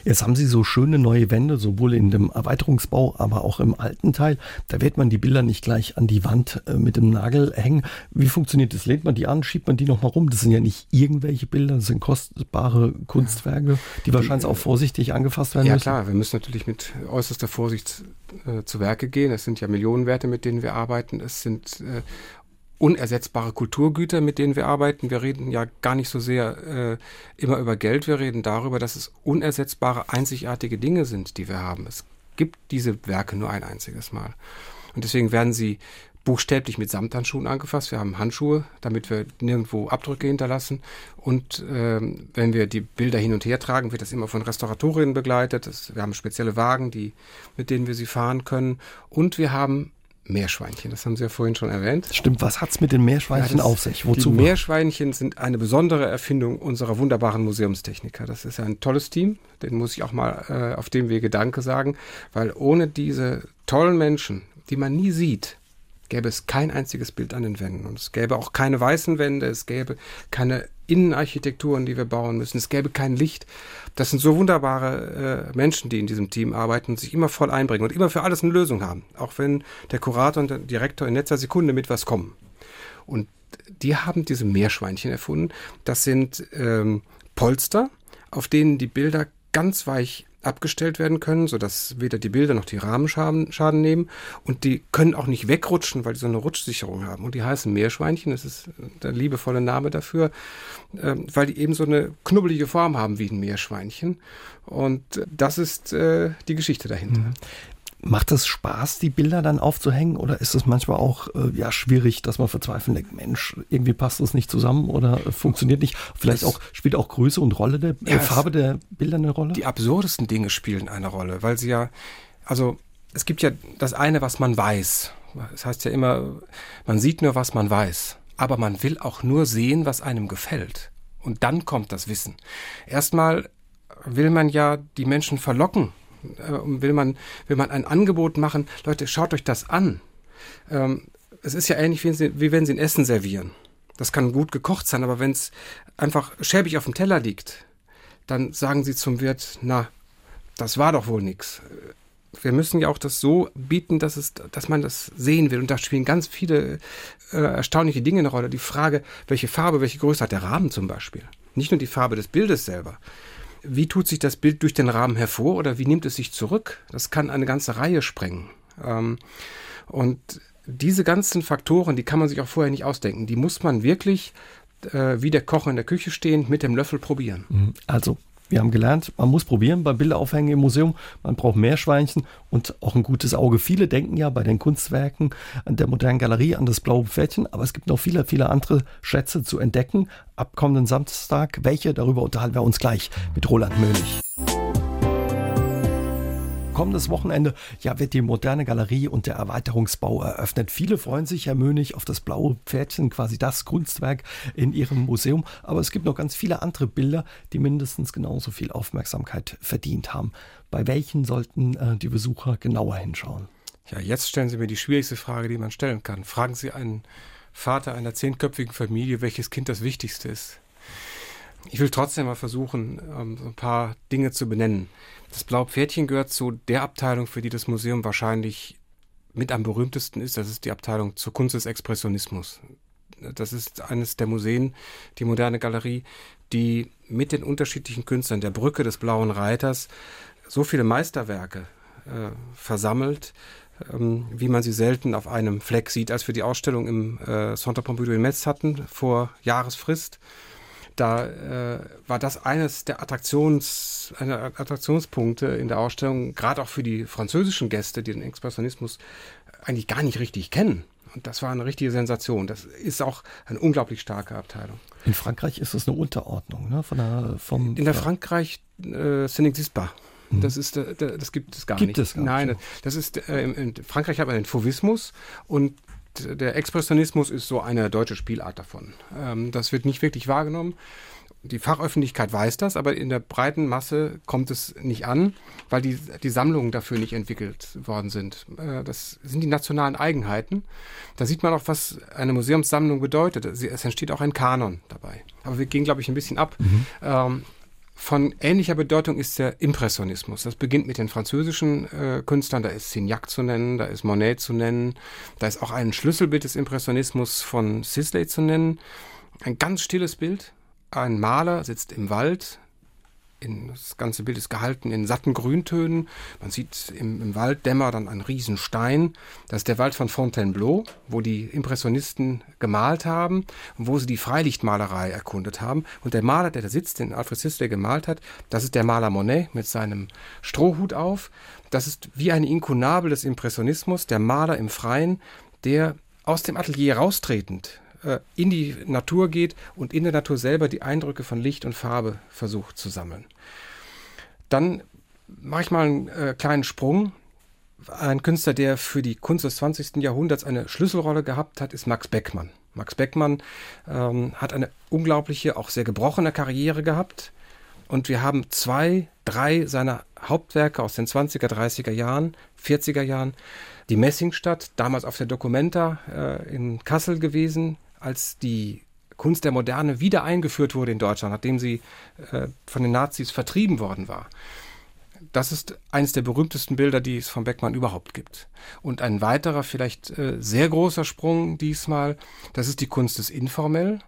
Jetzt haben Sie so schöne neue Wände, sowohl in dem Erweiterungsbau, aber auch im alten Teil. Da wird man die Bilder nicht gleich an die Wand äh, mit dem Nagel hängen. Wie funktioniert das? Lehnt man die an, schiebt man die nochmal rum? Das sind ja nicht irgendwelche Bilder, das sind kostbare Kunstwerke, die wahrscheinlich auch vorsichtig angefasst werden ja, müssen. Ja klar, wir müssen natürlich mit äußerster Vorsicht äh, zu Werke gehen. Es sind ja Millionenwerte, mit denen wir arbeiten. Es sind äh, unersetzbare Kulturgüter, mit denen wir arbeiten. Wir reden ja gar nicht so sehr äh, immer über Geld, wir reden darüber, dass es unersetzbare, einzigartige Dinge sind, die wir haben. Es gibt diese Werke nur ein einziges Mal. Und deswegen werden sie buchstäblich mit Samthandschuhen angefasst. Wir haben Handschuhe, damit wir nirgendwo Abdrücke hinterlassen. Und ähm, wenn wir die Bilder hin und her tragen, wird das immer von Restauratorinnen begleitet. Das, wir haben spezielle Wagen, die, mit denen wir sie fahren können. Und wir haben Meerschweinchen. Das haben Sie ja vorhin schon erwähnt. Stimmt, was hat es mit den Meerschweinchen ja, auf sich? Wozu? Die Meerschweinchen sind eine besondere Erfindung unserer wunderbaren Museumstechniker. Das ist ein tolles Team, den muss ich auch mal äh, auf dem Wege Danke sagen, weil ohne diese tollen Menschen, die man nie sieht, gäbe es kein einziges Bild an den Wänden. Und es gäbe auch keine weißen Wände, es gäbe keine Innenarchitekturen, die wir bauen müssen. Es gäbe kein Licht. Das sind so wunderbare äh, Menschen, die in diesem Team arbeiten und sich immer voll einbringen und immer für alles eine Lösung haben. Auch wenn der Kurator und der Direktor in letzter Sekunde mit was kommen. Und die haben diese Meerschweinchen erfunden. Das sind ähm, Polster, auf denen die Bilder ganz weich abgestellt werden können, sodass weder die Bilder noch die Rahmen Schaden, nehmen. Und die können auch nicht wegrutschen, weil die so eine Rutschsicherung haben. Und die heißen Meerschweinchen, das ist der liebevolle Name dafür, äh, weil die eben so eine knubbelige Form haben wie ein Meerschweinchen. Und das ist äh, die Geschichte dahinter. Mhm. Macht es Spaß, die Bilder dann aufzuhängen oder ist es manchmal auch äh, ja, schwierig, dass man verzweifeln denkt, Mensch, irgendwie passt das nicht zusammen oder äh, funktioniert nicht? Vielleicht auch, spielt auch Größe und Rolle der äh, ja, Farbe der Bilder eine Rolle? Die absurdesten Dinge spielen eine Rolle, weil sie ja, also es gibt ja das eine, was man weiß. Es das heißt ja immer, man sieht nur, was man weiß. Aber man will auch nur sehen, was einem gefällt. Und dann kommt das Wissen. Erstmal will man ja die Menschen verlocken äh, will man, will man ein Angebot machen, Leute, schaut euch das an. Ähm, es ist ja ähnlich, wie, sie, wie wenn sie ein Essen servieren. Das kann gut gekocht sein, aber wenn es einfach schäbig auf dem Teller liegt, dann sagen sie zum Wirt, na, das war doch wohl nix. Wir müssen ja auch das so bieten, dass, es, dass man das sehen will. Und da spielen ganz viele äh, erstaunliche Dinge eine Rolle. Die Frage, welche Farbe, welche Größe hat der Rahmen zum Beispiel. Nicht nur die Farbe des Bildes selber. Wie tut sich das Bild durch den Rahmen hervor oder wie nimmt es sich zurück? Das kann eine ganze Reihe sprengen. Ähm, und diese ganzen Faktoren, die kann man sich auch vorher nicht ausdenken. Die muss man wirklich äh, wie der Koch in der Küche stehend mit dem Löffel probieren. Mhm. Also wir haben gelernt, man muss probieren beim Bilderaufhängen im Museum. Man braucht Meerschweinchen und auch ein gutes Auge. Viele denken ja bei den Kunstwerken an der modernen Galerie an das blaue Pferdchen, aber es gibt noch viele, viele andere Schätze zu entdecken. Ab kommenden Samstag, welche, darüber unterhalten wir uns gleich mit Roland Möhlich kommendes Wochenende ja, wird die moderne Galerie und der Erweiterungsbau eröffnet. Viele freuen sich, Herr Mönig, auf das blaue Pferdchen, quasi das Kunstwerk in Ihrem Museum. Aber es gibt noch ganz viele andere Bilder, die mindestens genauso viel Aufmerksamkeit verdient haben. Bei welchen sollten äh, die Besucher genauer hinschauen? Ja, jetzt stellen Sie mir die schwierigste Frage, die man stellen kann. Fragen Sie einen Vater einer zehnköpfigen Familie, welches Kind das Wichtigste ist. Ich will trotzdem mal versuchen, ähm, ein paar Dinge zu benennen. Das Blaue Pferdchen gehört zu der Abteilung, für die das Museum wahrscheinlich mit am berühmtesten ist. Das ist die Abteilung zur Kunst des Expressionismus. Das ist eines der Museen, die moderne Galerie, die mit den unterschiedlichen Künstlern der Brücke des Blauen Reiters so viele Meisterwerke äh, versammelt, ähm, wie man sie selten auf einem Fleck sieht, als wir die Ausstellung im äh, Centre Pompidou in Metz hatten, vor Jahresfrist da äh, war das eines der Attraktions, einer Attraktionspunkte in der Ausstellung, gerade auch für die französischen Gäste, die den Expressionismus eigentlich gar nicht richtig kennen. Und das war eine richtige Sensation. Das ist auch eine unglaublich starke Abteilung. In Frankreich ist das eine Unterordnung, ne? Von der, vom, in der Frankreich äh, pas. Mhm. Das ist, äh, das gibt es gar gibt nicht. Es gar Nein, das ist äh, in Frankreich hat man den Fauvismus und der Expressionismus ist so eine deutsche Spielart davon. Ähm, das wird nicht wirklich wahrgenommen. die Fachöffentlichkeit weiß das, aber in der breiten Masse kommt es nicht an, weil die, die Sammlungen dafür nicht entwickelt worden sind. Äh, das sind die nationalen Eigenheiten. Da sieht man auch, was eine Museumssammlung bedeutet. Es entsteht auch ein Kanon dabei. Aber wir gehen, glaube ich, ein bisschen ab. Mhm. Ähm, von ähnlicher Bedeutung ist der Impressionismus. Das beginnt mit den französischen äh, Künstlern. Da ist Signac zu nennen, da ist Monet zu nennen. Da ist auch ein Schlüsselbild des Impressionismus von Sisley zu nennen. Ein ganz stilles Bild, ein Maler sitzt im Wald. In, das ganze Bild ist gehalten in satten Grüntönen. Man sieht im, im Walddämmer dann einen Riesenstein. Das ist der Wald von Fontainebleau, wo die Impressionisten gemalt haben und wo sie die Freilichtmalerei erkundet haben. Und der Maler, der da sitzt, den Alfred Sisley gemalt hat, das ist der Maler Monet mit seinem Strohhut auf. Das ist wie eine Inkunabel des Impressionismus, der Maler im Freien, der aus dem Atelier raustretend in die Natur geht und in der Natur selber die Eindrücke von Licht und Farbe versucht zu sammeln. Dann mache ich mal einen äh, kleinen Sprung. Ein Künstler, der für die Kunst des 20. Jahrhunderts eine Schlüsselrolle gehabt hat, ist Max Beckmann. Max Beckmann ähm, hat eine unglaubliche, auch sehr gebrochene Karriere gehabt. Und wir haben zwei, drei seiner Hauptwerke aus den 20er, 30er Jahren, 40er Jahren. Die Messingstadt, damals auf der Documenta äh, in Kassel gewesen, als die Kunst der Moderne wieder eingeführt wurde in Deutschland, nachdem sie äh, von den Nazis vertrieben worden war. Das ist eines der berühmtesten Bilder, die es von Beckmann überhaupt gibt. Und ein weiterer, vielleicht äh, sehr großer Sprung diesmal, das ist die Kunst des Informell.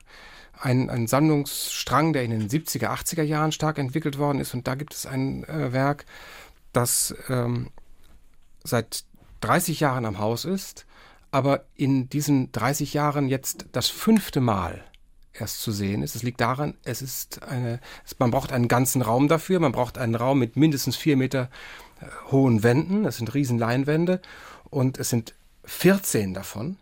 Ein, ein Sammlungsstrang, der in den 70er, 80er Jahren stark entwickelt worden ist. Und da gibt es ein äh, Werk, das ähm, seit 30 Jahren am Haus ist aber in diesen 30 Jahren jetzt das fünfte Mal erst zu sehen ist. Es liegt daran, es ist eine, man braucht einen ganzen Raum dafür. Man braucht einen Raum mit mindestens vier Meter äh, hohen Wänden. Das sind riesen Leinwände und es sind 14 davon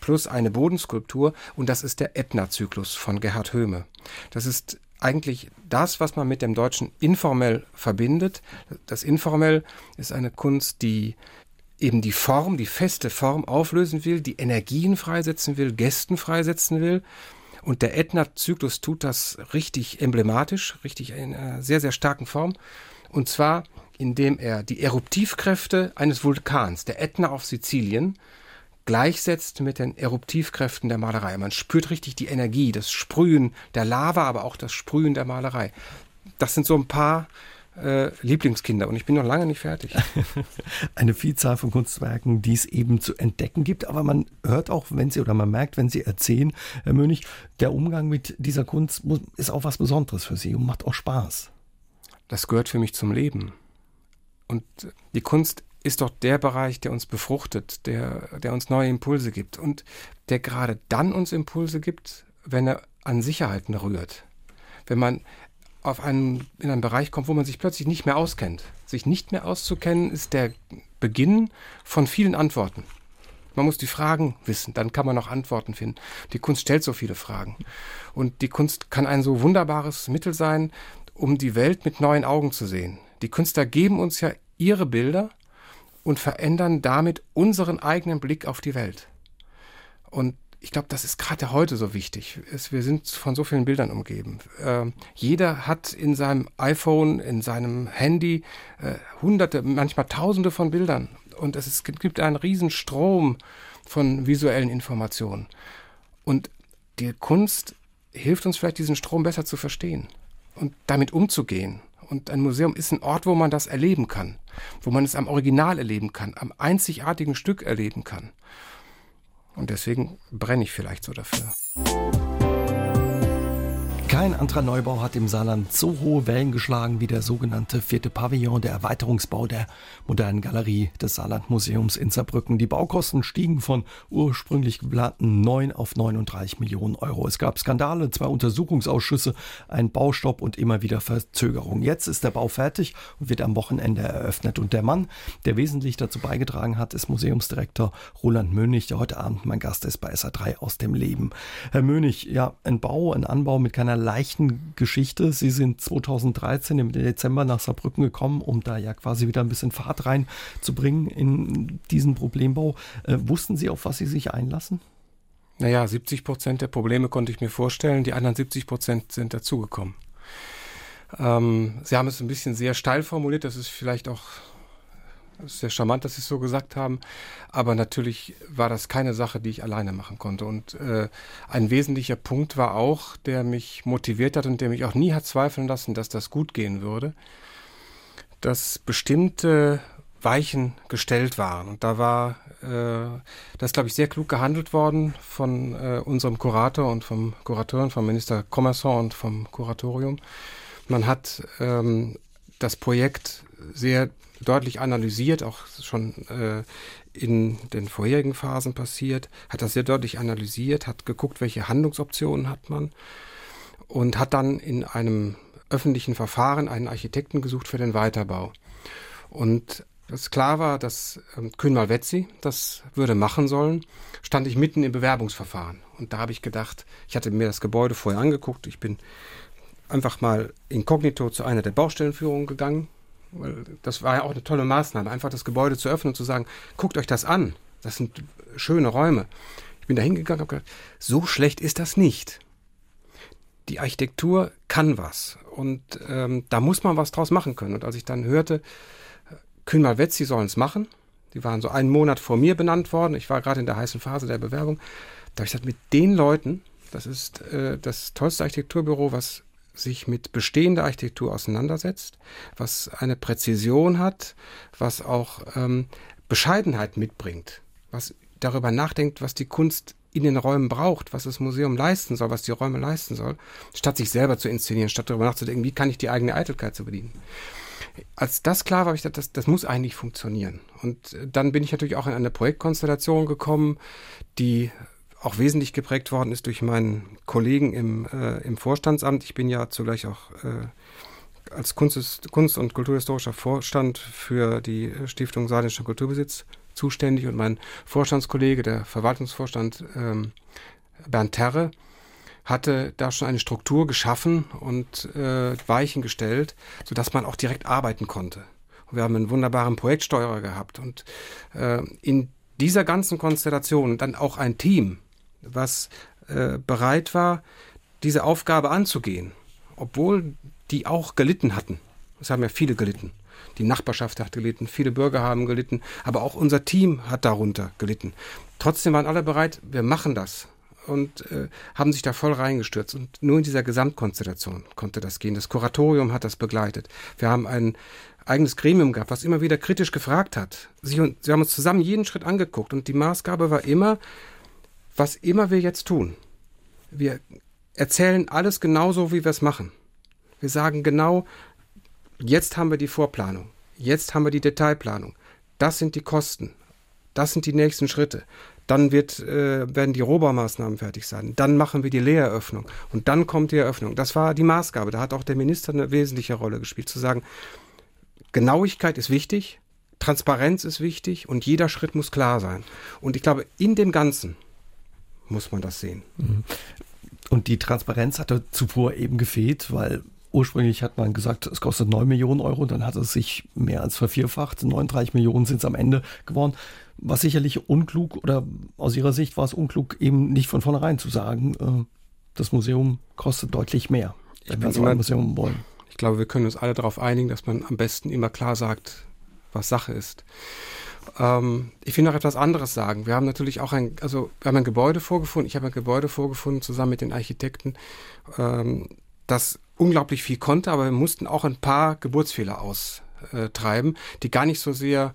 plus eine Bodenskulptur und das ist der Ätna-Zyklus von Gerhard Höhme. Das ist eigentlich das, was man mit dem Deutschen informell verbindet. Das Informell ist eine Kunst, die eben die Form, die feste Form auflösen will, die Energien freisetzen will, Gästen freisetzen will. Und der Ätna-Zyklus tut das richtig emblematisch, richtig in einer sehr, sehr starken Form. Und zwar, indem er die Eruptivkräfte eines Vulkans, der Ätna auf Sizilien, gleichsetzt mit den Eruptivkräften der Malerei. Man spürt richtig die Energie, das Sprühen der Lava, aber auch das Sprühen der Malerei. Das sind so ein paar äh, Lieblingskinder und ich bin noch lange nicht fertig. [laughs] Eine Vielzahl von Kunstwerken, die es eben zu entdecken gibt, aber man hört auch, wenn Sie oder man merkt, wenn Sie erzählen, Herr Mönig, der Umgang mit dieser Kunst ist auch was Besonderes für Sie und macht auch Spaß. Das gehört für mich zum Leben. Und die Kunst ist doch der Bereich, der uns befruchtet, der, der uns neue Impulse gibt und der gerade dann uns Impulse gibt, wenn er an Sicherheiten rührt. Wenn man auf einen, in einen Bereich kommt, wo man sich plötzlich nicht mehr auskennt. Sich nicht mehr auszukennen ist der Beginn von vielen Antworten. Man muss die Fragen wissen, dann kann man auch Antworten finden. Die Kunst stellt so viele Fragen. Und die Kunst kann ein so wunderbares Mittel sein, um die Welt mit neuen Augen zu sehen. Die Künstler geben uns ja ihre Bilder und verändern damit unseren eigenen Blick auf die Welt. Und ich glaube, das ist gerade heute so wichtig. Es, wir sind von so vielen Bildern umgeben. Äh, jeder hat in seinem iPhone, in seinem Handy äh, hunderte, manchmal tausende von Bildern. Und es, ist, gibt einen riesen Strom von visuellen Informationen. Und die Kunst hilft uns vielleicht, diesen Strom besser zu verstehen und damit umzugehen. Und ein Museum ist ein Ort, wo man das erleben kann, wo man es am Original erleben kann, am einzigartigen Stück erleben kann. Und deswegen brenne ich vielleicht so dafür. Kein anderer Neubau hat im Saarland so hohe Wellen geschlagen wie der sogenannte vierte Pavillon, der Erweiterungsbau der modernen Galerie des Saarlandmuseums in Saarbrücken. Die Baukosten stiegen von ursprünglich geplanten 9 auf 39 Millionen Euro. Es gab Skandale, zwei Untersuchungsausschüsse, einen Baustopp und immer wieder Verzögerungen. Jetzt ist der Bau fertig und wird am Wochenende eröffnet. Und der Mann, der wesentlich dazu beigetragen hat, ist Museumsdirektor Roland Mönig, der heute Abend mein Gast ist bei SA3 aus dem Leben. Herr Mönig, ja, ein Bau, ein Anbau mit keiner leichten Geschichte. Sie sind 2013 im Dezember nach Saarbrücken gekommen, um da ja quasi wieder ein bisschen Fahrt reinzubringen in diesen Problembau. Äh, wussten Sie, auf was Sie sich einlassen? Naja, 70 Prozent der Probleme konnte ich mir vorstellen, die anderen 70 Prozent sind dazugekommen. Ähm, Sie haben es ein bisschen sehr steil formuliert, das ist vielleicht auch sehr charmant, dass Sie es so gesagt haben, aber natürlich war das keine Sache, die ich alleine machen konnte. Und äh, ein wesentlicher Punkt war auch, der mich motiviert hat und der mich auch nie hat zweifeln lassen, dass das gut gehen würde, dass bestimmte Weichen gestellt waren. Und da war äh, das, glaube ich, sehr klug gehandelt worden von äh, unserem Kurator und vom Kurator vom Minister Commerson und vom Kuratorium. Man hat ähm, das Projekt sehr deutlich analysiert, auch schon äh, in den vorherigen Phasen passiert, hat das sehr deutlich analysiert, hat geguckt, welche Handlungsoptionen hat man und hat dann in einem öffentlichen Verfahren einen Architekten gesucht für den Weiterbau. Und als klar war, dass ähm, Kühn-Malvezzi das würde machen sollen, stand ich mitten im Bewerbungsverfahren. Und da habe ich gedacht, ich hatte mir das Gebäude vorher angeguckt, ich bin einfach mal inkognito zu einer der Baustellenführungen gegangen. Das war ja auch eine tolle Maßnahme, einfach das Gebäude zu öffnen und zu sagen, guckt euch das an. Das sind schöne Räume. Ich bin da hingegangen und habe gedacht, so schlecht ist das nicht. Die Architektur kann was. Und ähm, da muss man was draus machen können. Und als ich dann hörte, Kühn-Malvezzi sollen es machen. Die waren so einen Monat vor mir benannt worden. Ich war gerade in der heißen Phase der Bewerbung. Da habe ich gesagt, mit den Leuten, das ist äh, das tollste Architekturbüro, was sich mit bestehender Architektur auseinandersetzt, was eine Präzision hat, was auch ähm, Bescheidenheit mitbringt, was darüber nachdenkt, was die Kunst in den Räumen braucht, was das Museum leisten soll, was die Räume leisten soll, statt sich selber zu inszenieren, statt darüber nachzudenken, wie kann ich die eigene Eitelkeit zu bedienen. Als das klar war, habe ich gedacht, das, das muss eigentlich funktionieren. Und äh, dann bin ich natürlich auch in eine Projektkonstellation gekommen, die auch wesentlich geprägt worden ist durch meinen Kollegen im, äh, im Vorstandsamt. Ich bin ja zugleich auch äh, als Kunst, Kunst- und Kulturhistorischer Vorstand für die Stiftung Saarländischer Kulturbesitz zuständig und mein Vorstandskollege, der Verwaltungsvorstand ähm, Bernd Terre, hatte da schon eine Struktur geschaffen und äh, Weichen gestellt, sodass man auch direkt arbeiten konnte. Und wir haben einen wunderbaren Projektsteuerer gehabt und äh, in dieser ganzen Konstellation dann auch ein Team, was äh, bereit war, diese Aufgabe anzugehen, obwohl die auch gelitten hatten. Es haben ja viele gelitten. Die Nachbarschaft hat gelitten, viele Bürger haben gelitten, aber auch unser Team hat darunter gelitten. Trotzdem waren alle bereit, wir machen das und äh, haben sich da voll reingestürzt. Und nur in dieser Gesamtkonstellation konnte das gehen. Das Kuratorium hat das begleitet. Wir haben ein eigenes Gremium gehabt, was immer wieder kritisch gefragt hat. Sie, sie haben uns zusammen jeden Schritt angeguckt und die Maßgabe war immer, was immer wir jetzt tun. Wir erzählen alles genauso, wie wir es machen. Wir sagen genau, jetzt haben wir die Vorplanung, jetzt haben wir die Detailplanung, das sind die Kosten, das sind die nächsten Schritte, dann wird, äh, werden die Rohbaumaßnahmen fertig sein. Dann machen wir die Lehreröffnung. Und dann kommt die Eröffnung. Das war die Maßgabe. Da hat auch der Minister eine wesentliche Rolle gespielt, zu sagen, Genauigkeit ist wichtig, Transparenz ist wichtig und jeder Schritt muss klar sein. Und ich glaube, in dem Ganzen muss man das sehen. Mhm. Und die Transparenz hatte zuvor eben gefehlt, weil ursprünglich hat man gesagt, es kostet 9 Millionen Euro, dann hat es sich mehr als vervierfacht. 39 Millionen sind es am Ende geworden war sicherlich unklug oder aus Ihrer Sicht war es unklug, eben nicht von vornherein zu sagen, äh, das Museum kostet deutlich mehr, wenn wir so ein Museum wollen. Ich glaube, wir können uns alle darauf einigen, dass man am besten immer klar sagt, was Sache ist. Ähm, ich will noch etwas anderes sagen. Wir haben natürlich auch ein, also wir haben ein Gebäude vorgefunden. Ich habe ein Gebäude vorgefunden zusammen mit den Architekten, ähm, das unglaublich viel konnte, aber wir mussten auch ein paar Geburtsfehler austreiben, die gar nicht so sehr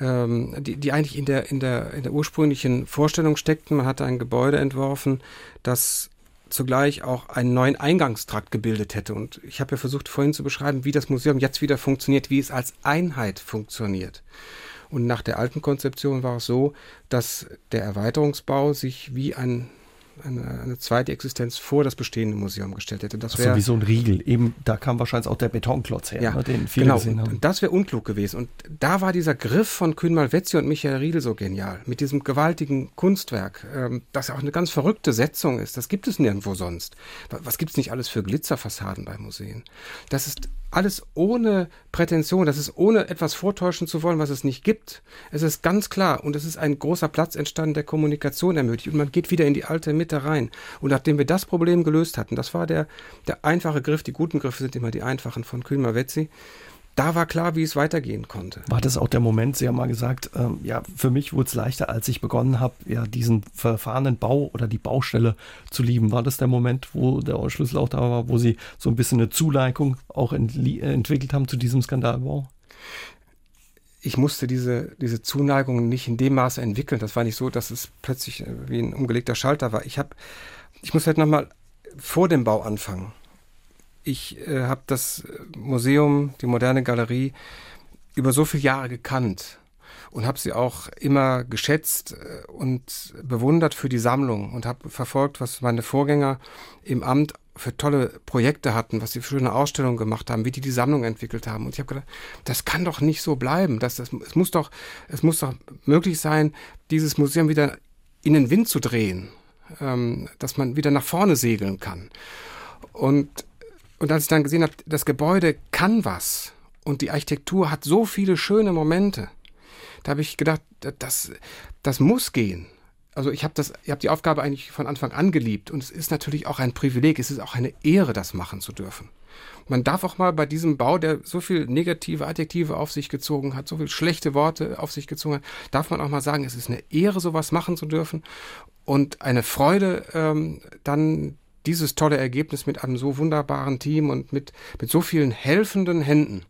ähm, die, die eigentlich in der, in, der, in der ursprünglichen Vorstellung steckten. Man hatte ein Gebäude entworfen, das zugleich auch einen neuen Eingangstrakt gebildet hätte. Und ich habe ja versucht vorhin zu beschreiben, wie das Museum jetzt wieder funktioniert, wie es als Einheit funktioniert. Und nach der alten Konzeption war es so, dass der Erweiterungsbau sich wie ein eine, eine, zweite Existenz vor das bestehende Museum gestellt hätte. Das wäre so wie so ein Riegel. Eben, da kam wahrscheinlich auch der Betonklotz her, ja, ne, den viele genau. gesehen haben. Und das wäre unklug gewesen. Und da war dieser Griff von Kühn Malvezzi und Michael Riedel so genial. Mit diesem gewaltigen Kunstwerk, ähm, das auch eine ganz verrückte Setzung ist. Das gibt es nirgendwo sonst. Was gibt es nicht alles für Glitzerfassaden bei Museen? Das ist alles ohne Prätension, das ist ohne etwas vortäuschen zu wollen, was es nicht gibt. Es ist ganz klar und es ist ein großer Platz entstanden, der Kommunikation ermöglicht und man geht wieder in die alte Mitte rein. Und nachdem wir das Problem gelöst hatten, das war der, der einfache Griff, die guten Griffe sind immer die einfachen von Kühlmer-Wetzi, da war klar, wie es weitergehen konnte. War das auch der Moment, Sie haben mal gesagt, ähm, ja, für mich wurde es leichter, als ich begonnen habe, ja, diesen verfahrenen Bau oder die Baustelle zu lieben. War das der Moment, wo der Schlüssel auch da war, wo Sie so ein bisschen eine Zuleigung auch entwickelt haben zu diesem Skandalbau? ich musste diese, diese Zuneigung nicht in dem Maße entwickeln. Das war nicht so, dass es plötzlich äh, wie ein umgelegter Schalter war. Ich habe, ich muss halt nochmal vor dem Bau anfangen ich äh, habe das Museum, die moderne Galerie, über so viele Jahre gekannt und habe sie auch immer geschätzt äh, und bewundert für die Sammlung und habe verfolgt, was meine Vorgänger im Amt für tolle Projekte hatten, was sie für schöne Ausstellungen gemacht haben, wie die die Sammlung entwickelt haben. Und ich habe gedacht, das kann doch nicht so bleiben. Das, das, es, muss doch, es muss doch möglich sein, dieses Museum wieder in den Wind zu drehen, ähm, dass man wieder nach vorne segeln kann. Und und als ich dann gesehen habe, das Gebäude kann was und die Architektur hat so viele schöne Momente, da habe ich gedacht, das, das muss gehen. Also ich habe das, ich habe die Aufgabe eigentlich von Anfang an geliebt und es ist natürlich auch ein Privileg, es ist auch eine Ehre, das machen zu dürfen. Man darf auch mal bei diesem Bau, der so viel negative Adjektive auf sich gezogen hat, so viel schlechte Worte auf sich gezogen hat, darf man auch mal sagen, es ist eine Ehre, sowas machen zu dürfen und eine Freude, ähm, dann dieses tolle Ergebnis mit einem so wunderbaren Team und mit, mit so vielen helfenden Händen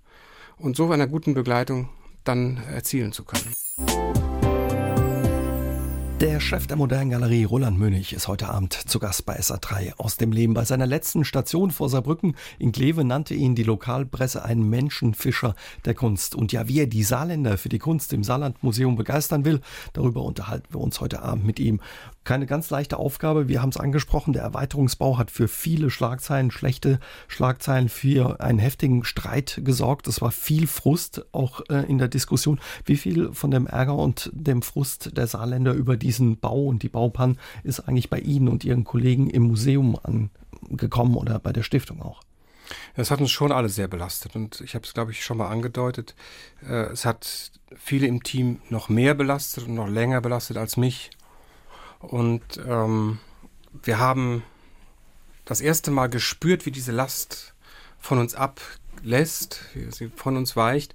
und so einer guten Begleitung dann erzielen zu können. Der Chef der Modernen Galerie, Roland Mönig, ist heute Abend zu Gast bei SA3 aus dem Leben. Bei seiner letzten Station vor Saarbrücken in Kleve nannte ihn die Lokalpresse einen Menschenfischer der Kunst. Und ja, wie er die Saarländer für die Kunst im Saarlandmuseum begeistern will, darüber unterhalten wir uns heute Abend mit ihm keine ganz leichte Aufgabe. Wir haben es angesprochen, der Erweiterungsbau hat für viele Schlagzeilen, schlechte Schlagzeilen, für einen heftigen Streit gesorgt. Es war viel Frust auch äh, in der Diskussion. Wie viel von dem Ärger und dem Frust der Saarländer über diesen Bau und die Baupannen ist eigentlich bei Ihnen und Ihren Kollegen im Museum angekommen oder bei der Stiftung auch? Das hat uns schon alle sehr belastet und ich habe es, glaube ich, schon mal angedeutet. Äh, es hat viele im Team noch mehr belastet und noch länger belastet als mich. Und ähm, wir haben das erste Mal gespürt, wie diese Last von uns ablässt, wie sie von uns weicht,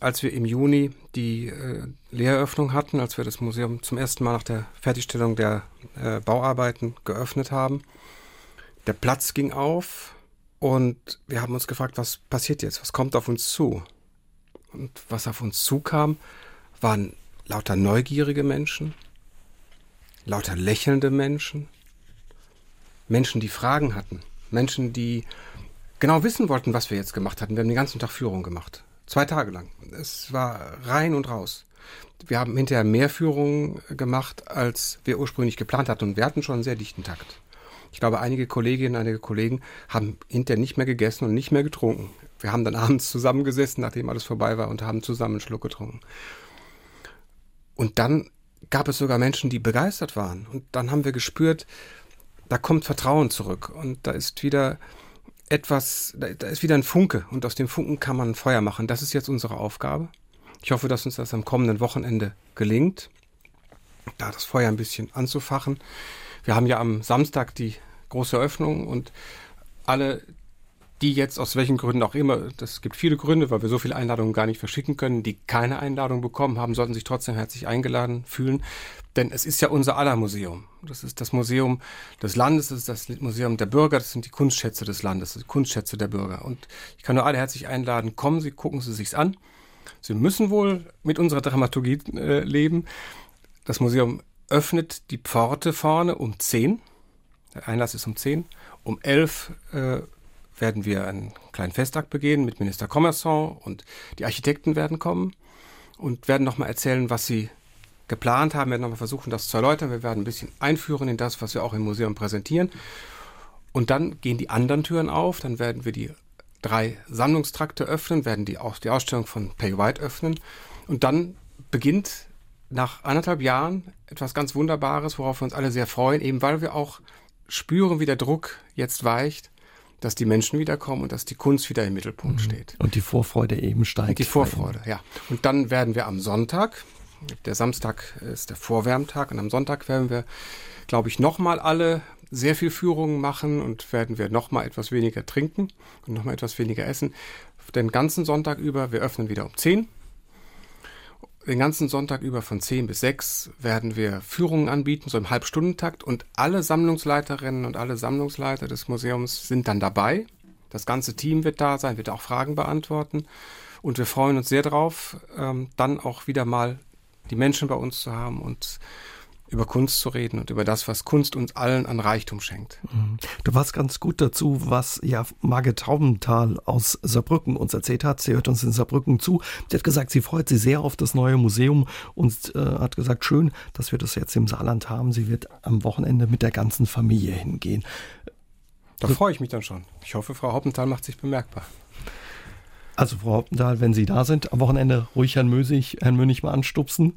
als wir im Juni die äh, Lehreröffnung hatten, als wir das Museum zum ersten Mal nach der Fertigstellung der äh, Bauarbeiten geöffnet haben. Der Platz ging auf und wir haben uns gefragt, was passiert jetzt, was kommt auf uns zu? Und was auf uns zukam, waren lauter neugierige Menschen, lauter lächelnde Menschen, Menschen, die Fragen hatten, Menschen, die genau wissen wollten, was wir jetzt gemacht hatten. Wir haben den ganzen Tag Führung gemacht. Zwei Tage lang. Es war rein und raus. Wir haben hinterher mehr Führungen gemacht, als wir ursprünglich geplant hatten. Und wir hatten schon einen sehr dichten Takt. Ich glaube, einige Kolleginnen, einige Kollegen haben hinterher nicht mehr gegessen und nicht mehr getrunken. Wir haben dann [laughs] abends zusammengesessen, nachdem alles vorbei war, und haben zusammen einen Schluck getrunken. Und dann gab es sogar Menschen, die begeistert waren. Und dann haben wir gespürt, da kommt Vertrauen zurück und da ist wieder etwas, da, da ist wieder ein Funke und aus dem Funken kann man ein Feuer machen. Das ist jetzt unsere Aufgabe. Ich hoffe, dass uns das am kommenden Wochenende gelingt, da das Feuer ein bisschen anzufachen. Wir haben ja am Samstag die große Öffnung und alle die jetzt aus welchen Gründen auch immer, das gibt viele Gründe, weil wir so viele Einladungen gar nicht verschicken können, die keine Einladung bekommen haben, sollten sich trotzdem herzlich eingeladen fühlen. Denn es ist ja unser aller Museum. Das ist das Museum des Landes, das ist das Museum der Bürger, das sind die Kunstschätze des Landes, die Kunstschätze der Bürger. Und ich kann nur alle herzlich einladen, kommen Sie, gucken Sie sich's an. Sie müssen wohl mit unserer Dramaturgie äh, leben. Das Museum öffnet die Pforte vorne um 10. Der Einlass ist um 10. Um 11 äh, werden wir einen kleinen Festakt begehen mit Minister Commerson und die Architekten werden kommen und werden nochmal erzählen, was sie geplant haben, wir werden nochmal versuchen, das zu erläutern. Wir werden ein bisschen einführen in das, was wir auch im Museum präsentieren. Und dann gehen die anderen Türen auf, dann werden wir die drei Sammlungstrakte öffnen, werden die, auch die Ausstellung von Pay White öffnen. Und dann beginnt nach anderthalb Jahren etwas ganz Wunderbares, worauf wir uns alle sehr freuen, eben weil wir auch spüren, wie der Druck jetzt weicht, dass die Menschen wiederkommen und dass die Kunst wieder im Mittelpunkt mhm. steht. Und die Vorfreude eben steigt. Und die Vorfreude, ja. Und dann werden wir am Sonntag, der Samstag ist der Vorwärmtag und am Sonntag werden wir, glaube ich, nochmal alle sehr viel Führungen machen und werden wir nochmal etwas weniger trinken und nochmal etwas weniger essen. Den ganzen Sonntag über, wir öffnen wieder um 10 den ganzen Sonntag über von 10 bis 6 werden wir Führungen anbieten, so im Halbstundentakt. Und alle Sammlungsleiterinnen und alle Sammlungsleiter des Museums sind dann dabei. Das ganze Team wird da sein, wird auch Fragen beantworten. Und wir freuen uns sehr darauf, ähm, dann auch wieder mal die Menschen bei uns zu haben und über Kunst zu reden und über das, was Kunst uns allen an Reichtum schenkt. Mhm. Du warst ganz gut dazu, was ja Margit Taubenthal aus Saarbrücken uns erzählt hat. Sie hört uns in Saarbrücken zu. Sie hat gesagt, sie freut sich sehr auf das neue Museum und äh, hat gesagt, schön, dass wir das jetzt im Saarland haben. Sie wird am Wochenende mit der ganzen Familie hingehen. Da freue ich mich dann schon. Ich hoffe, Frau Haupenthal macht sich bemerkbar. Also Frau Hauptenthal, wenn Sie da sind, am Wochenende ruhig Herrn Mösig, Herrn Mönig mal anstupsen.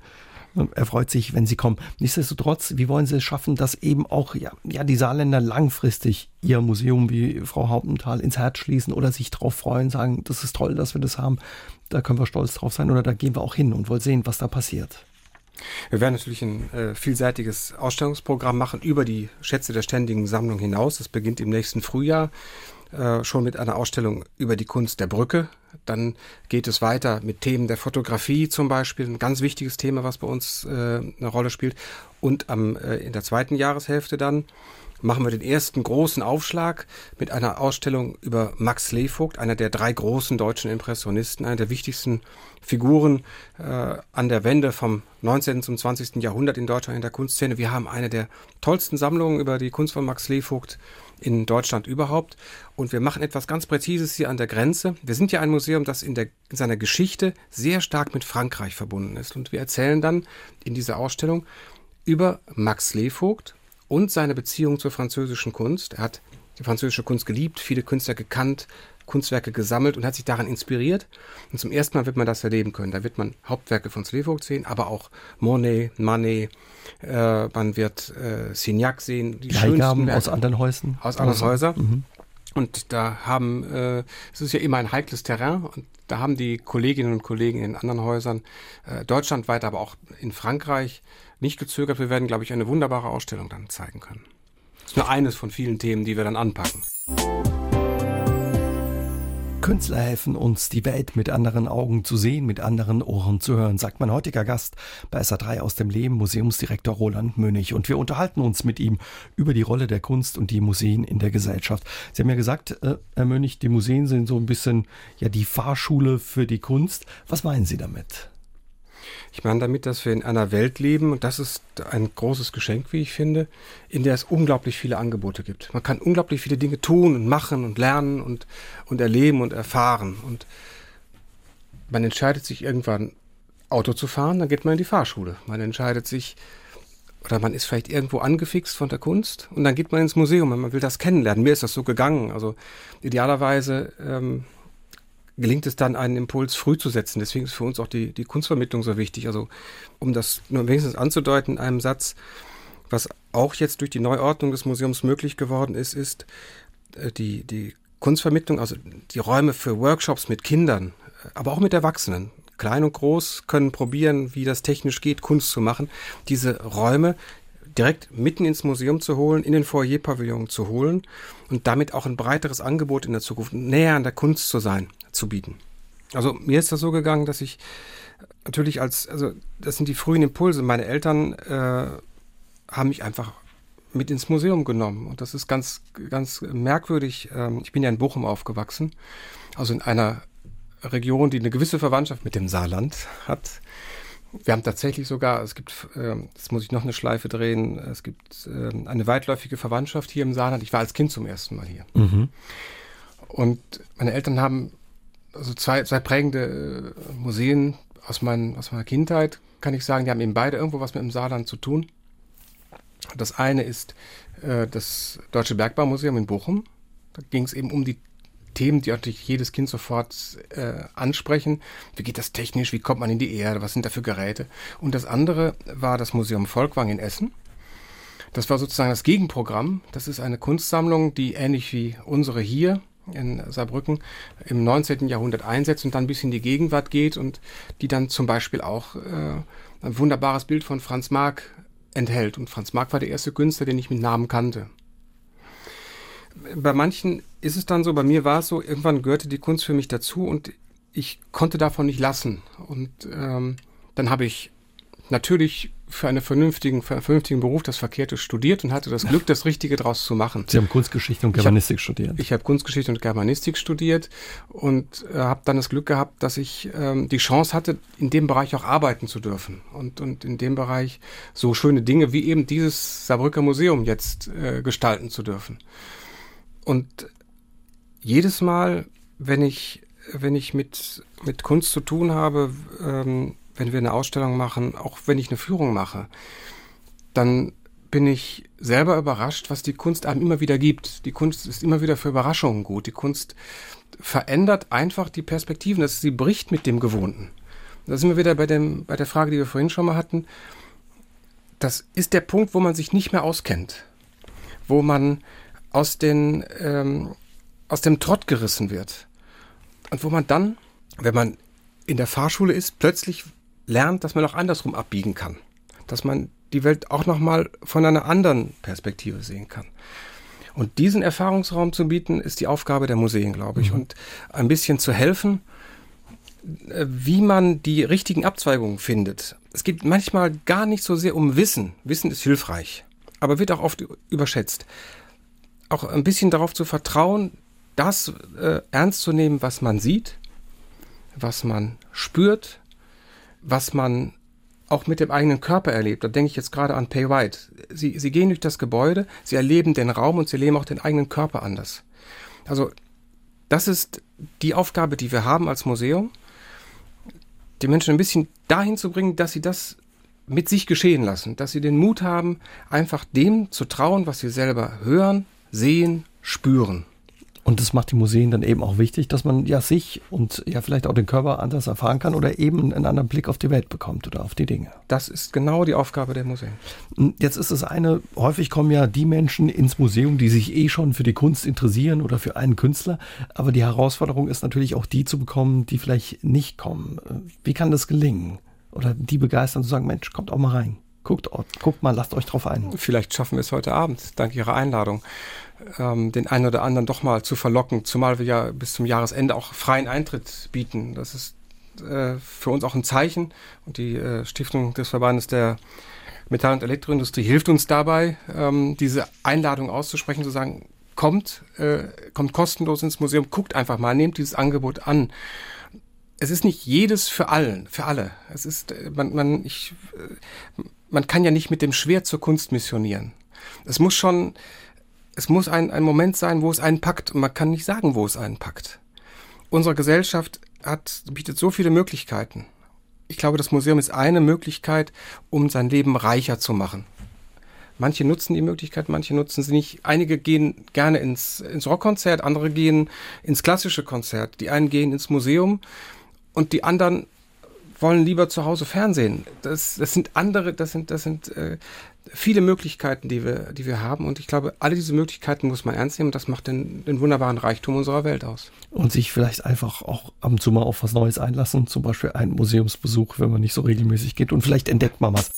Er freut sich, wenn Sie kommen. Nichtsdestotrotz, wie wollen Sie es schaffen, dass eben auch ja, ja, die Saarländer langfristig ihr Museum wie Frau Hauptenthal ins Herz schließen oder sich darauf freuen, sagen, das ist toll, dass wir das haben, da können wir stolz drauf sein oder da gehen wir auch hin und wollen sehen, was da passiert. Wir werden natürlich ein äh, vielseitiges Ausstellungsprogramm machen über die Schätze der ständigen Sammlung hinaus. Das beginnt im nächsten Frühjahr äh, schon mit einer Ausstellung über die Kunst der Brücke. Dann geht es weiter mit Themen der Fotografie zum Beispiel, ein ganz wichtiges Thema, was bei uns äh, eine Rolle spielt. Und am, äh, in der zweiten Jahreshälfte dann machen wir den ersten großen Aufschlag mit einer Ausstellung über Max Levogt, einer der drei großen deutschen Impressionisten, einer der wichtigsten Figuren äh, an der Wende vom 19. zum 20. Jahrhundert in Deutschland in der Kunstszene. Wir haben eine der tollsten Sammlungen über die Kunst von Max Levogt in Deutschland überhaupt. Und wir machen etwas ganz Präzises hier an der Grenze. Wir sind ja ein Museum, das in, der, in seiner Geschichte sehr stark mit Frankreich verbunden ist. Und wir erzählen dann in dieser Ausstellung über Max Levogt und seine Beziehung zur französischen Kunst. Er hat die französische Kunst geliebt, viele Künstler gekannt, Kunstwerke gesammelt und hat sich daran inspiriert. Und zum ersten Mal wird man das erleben können. Da wird man Hauptwerke von Slevogt sehen, aber auch Monet, Manet, äh, man wird äh, Signac sehen. Die Leihgaben aus anderen Häusern. Aus anderen also, Häusern. Mhm. Und da haben, äh, es ist ja immer ein heikles Terrain und da haben die Kolleginnen und Kollegen in anderen Häusern, äh, deutschlandweit, aber auch in Frankreich, nicht gezögert. Wir werden, glaube ich, eine wunderbare Ausstellung dann zeigen können. Das ist nur eines von vielen Themen, die wir dann anpacken. Künstler helfen uns, die Welt mit anderen Augen zu sehen, mit anderen Ohren zu hören, sagt mein heutiger Gast bei SA3 aus dem Leben, Museumsdirektor Roland Mönig. Und wir unterhalten uns mit ihm über die Rolle der Kunst und die Museen in der Gesellschaft. Sie haben ja gesagt, äh, Herr Mönig, die Museen sind so ein bisschen ja die Fahrschule für die Kunst. Was meinen Sie damit? Ich meine damit, dass wir in einer Welt leben, und das ist ein großes Geschenk, wie ich finde, in der es unglaublich viele Angebote gibt. Man kann unglaublich viele Dinge tun und machen und lernen und, und erleben und erfahren. Und man entscheidet sich irgendwann, Auto zu fahren, dann geht man in die Fahrschule. Man entscheidet sich, oder man ist vielleicht irgendwo angefixt von der Kunst und dann geht man ins Museum und man will das kennenlernen. Mir ist das so gegangen. Also idealerweise ähm, gelingt es dann, einen Impuls früh zu setzen. Deswegen ist für uns auch die, die Kunstvermittlung so wichtig. Also um das nur wenigstens anzudeuten in einem Satz, was auch jetzt durch die Neuordnung des Museums möglich geworden ist, ist äh, die, die Kunstvermittlung, also die Räume für Workshops mit Kindern, äh, aber auch mit Erwachsenen. Klein und groß können probieren, wie das technisch geht, Kunst zu machen. Diese Räume direkt mitten ins Museum zu holen, in den Foyer-Pavillon zu holen und damit auch ein breiteres Angebot in der Zukunft, näher an der Kunst zu sein zu bieten. Also mir ist das so gegangen, dass ich natürlich als, also das sind die frühen Impulse. Meine Eltern äh, haben mich einfach mit ins Museum genommen. Und das ist ganz, ganz merkwürdig. Ähm, ich bin ja in Bochum aufgewachsen, also in einer Region, die eine gewisse Verwandtschaft mit dem Saarland hat. Wir haben tatsächlich sogar, es gibt, äh, jetzt muss ich noch eine Schleife drehen, es gibt äh, eine weitläufige Verwandtschaft hier im Saarland. Ich war als Kind zum ersten Mal hier. Mhm. Und meine Eltern haben also zwei, zwei prägende äh, Museen aus, mein, aus meiner Kindheit, kann ich sagen, die haben eben beide irgendwo was mit dem Saarland zu tun. Das eine ist äh, das Deutsche Bergbaumuseum in Bochum. Da ging es eben um die Themen, die natürlich jedes Kind sofort äh, ansprechen. Wie geht das technisch? Wie kommt man in die Erde? Was sind da für Geräte? Und das andere war das Museum Volkwang in Essen. Das war sozusagen das Gegenprogramm. Das ist eine Kunstsammlung, die ähnlich wie unsere hier in Saarbrücken im 19. Jahrhundert einsetzt und dann bis in die Gegenwart geht und die dann zum Beispiel auch äh, ein wunderbares Bild von Franz Marc enthält. Und Franz Marc war der erste Künstler, den ich mit Namen kannte. Bei manchen ist es dann so, bei mir war es so, irgendwann gehörte die Kunst für mich dazu und ich konnte davon nicht lassen. Und ähm, dann habe ich natürlich für, eine vernünftigen, für einen vernünftigen Beruf das Verkehrte studiert und hatte das Glück, das Richtige draus zu machen. Sie haben Kunstgeschichte und Germanistik ich hab, studiert. Ich habe Kunstgeschichte und Germanistik studiert und äh, habe dann das Glück gehabt, dass ich ähm, die Chance hatte, in dem Bereich auch arbeiten zu dürfen und, und in dem Bereich so schöne Dinge wie eben dieses Saarbrücker Museum jetzt äh, gestalten zu dürfen. Und jedes Mal, wenn ich, wenn ich mit, mit Kunst zu tun habe, ähm, wenn wir eine Ausstellung machen, auch wenn ich eine Führung mache, dann bin ich selber überrascht, was die Kunst einem immer wieder gibt. Die Kunst ist immer wieder für Überraschungen gut. Die Kunst verändert einfach die Perspektiven. Das, sie bricht mit dem Gewohnten. Da sind wir wieder bei, dem, bei der Frage, die wir vorhin schon mal hatten. Das ist der Punkt, wo man sich nicht mehr auskennt. Wo man aus, den, ähm, aus dem Trott gerissen wird. Und wo man dann, wenn man in der Fahrschule ist, plötzlich lernt, dass man auch andersrum abbiegen kann. Dass man die Welt auch nochmal von einer anderen Perspektive sehen kann. Und diesen Erfahrungsraum zu bieten, ist die Aufgabe der Museen, glaube ich. Mhm. Und ein bisschen zu helfen, äh, wie man die richtigen Abzweigungen findet. Es geht manchmal gar nicht so sehr um Wissen. Wissen ist hilfreich, aber wird auch oft überschätzt. Auch ein bisschen darauf zu vertrauen, das äh, ernst zu nehmen, was man sieht, was man spürt, was man auch mit dem eigenen Körper erlebt. Da denke ich jetzt gerade an Pay White. Sie, sie gehen durch das Gebäude, sie erleben den Raum und sie erleben auch den eigenen Körper anders. Also das ist die Aufgabe, die wir haben als Museum, die Menschen ein bisschen dahin zu bringen, dass sie das mit sich geschehen lassen, dass sie den Mut haben, einfach dem zu trauen, was sie selber hören, sehen, spüren. Und das macht die Museen dann eben auch wichtig, dass man ja sich und ja vielleicht auch den Körper anders erfahren kann oder eben einen anderen Blick auf die Welt bekommt oder auf die Dinge. Das ist genau die Aufgabe der Museen. Hm, jetzt ist es eine, häufig kommen ja die Menschen ins Museum, die sich eh schon für die Kunst interessieren oder für einen Künstler. Aber die Herausforderung ist natürlich auch die zu bekommen, die vielleicht nicht kommen. Wie kann das gelingen? Oder die begeistern zu sagen, Mensch, kommt auch mal rein. Guckt, guckt mal, lasst euch drauf ein. Vielleicht schaffen wir es heute Abend, dank Ihrer Einladung ähm, den einen oder anderen doch mal zu verlocken, zumal wir ja bis zum Jahresende auch freien Eintritt bieten. Das ist äh, für uns auch ein Zeichen und die äh, Stiftung des Verbandes der Metall- und Elektroindustrie hilft uns dabei, ähm, diese Einladung auszusprechen, zu sagen, kommt, äh, kommt kostenlos ins Museum, guckt einfach mal, nehmt dieses Angebot an. Es ist nicht jedes für allen, für alle. Es ist, äh, man, man, ich, äh, man kann ja nicht mit dem Schwert zur Kunst missionieren. Es muss schon, es muss ein, ein Moment sein, wo es einen packt. Und man kann nicht sagen, wo es einen packt. Unsere Gesellschaft hat, bietet so viele Möglichkeiten. Ich glaube, das Museum ist eine Möglichkeit, um sein Leben reicher zu machen. Manche nutzen die Möglichkeit, manche nutzen sie nicht. Einige gehen gerne ins, ins Rockkonzert, andere gehen ins klassische Konzert. Die einen gehen ins Museum und die anderen wollen lieber zu Hause Fernsehen. Das, das sind andere, das sind, das sind äh, viele Möglichkeiten, die wir, die wir haben. Und ich glaube, alle diese Möglichkeiten muss man ernst nehmen. Und das macht den, den wunderbaren Reichtum unserer Welt aus. Und sich vielleicht einfach auch ab und zu mal auf was Neues einlassen. Zum Beispiel einen Museumsbesuch, wenn man nicht so regelmäßig geht. Und vielleicht entdeckt man was.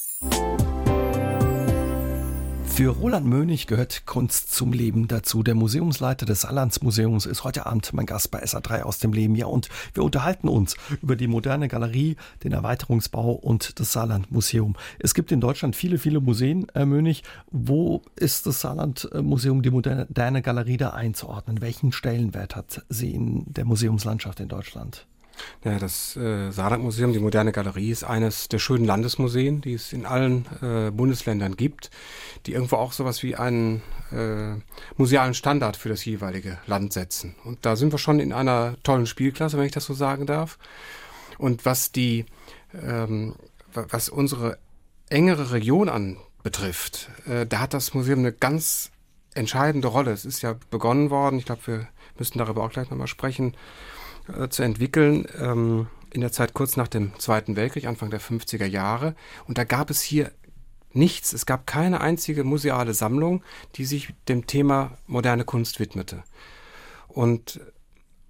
Für Roland Mönig gehört Kunst zum Leben dazu. Der Museumsleiter des Saarlandsmuseums ist heute Abend mein Gast bei SA3 aus dem Leben. Ja, und wir unterhalten uns über die moderne Galerie, den Erweiterungsbau und das Saarlandmuseum. Es gibt in Deutschland viele, viele Museen, Herr Mönig. Wo ist das Saarlandmuseum, die moderne Galerie da einzuordnen? Welchen Stellenwert hat sie in der Museumslandschaft in Deutschland? Ja, das äh, Saarlandmuseum, die moderne Galerie, ist eines der schönen Landesmuseen, die es in allen äh, Bundesländern gibt, die irgendwo auch sowas wie einen äh, musealen Standard für das jeweilige Land setzen. Und da sind wir schon in einer tollen Spielklasse, wenn ich das so sagen darf. Und was die, ähm, was unsere engere Region anbetrifft, äh, da hat das Museum eine ganz entscheidende Rolle. Es ist ja begonnen worden, ich glaube, wir müssten darüber auch gleich nochmal sprechen, äh, zu entwickeln ähm, in der Zeit kurz nach dem Zweiten Weltkrieg, Anfang der 50er Jahre. Und da gab es hier Nichts. Es gab keine einzige museale Sammlung, die sich dem Thema moderne Kunst widmete. Und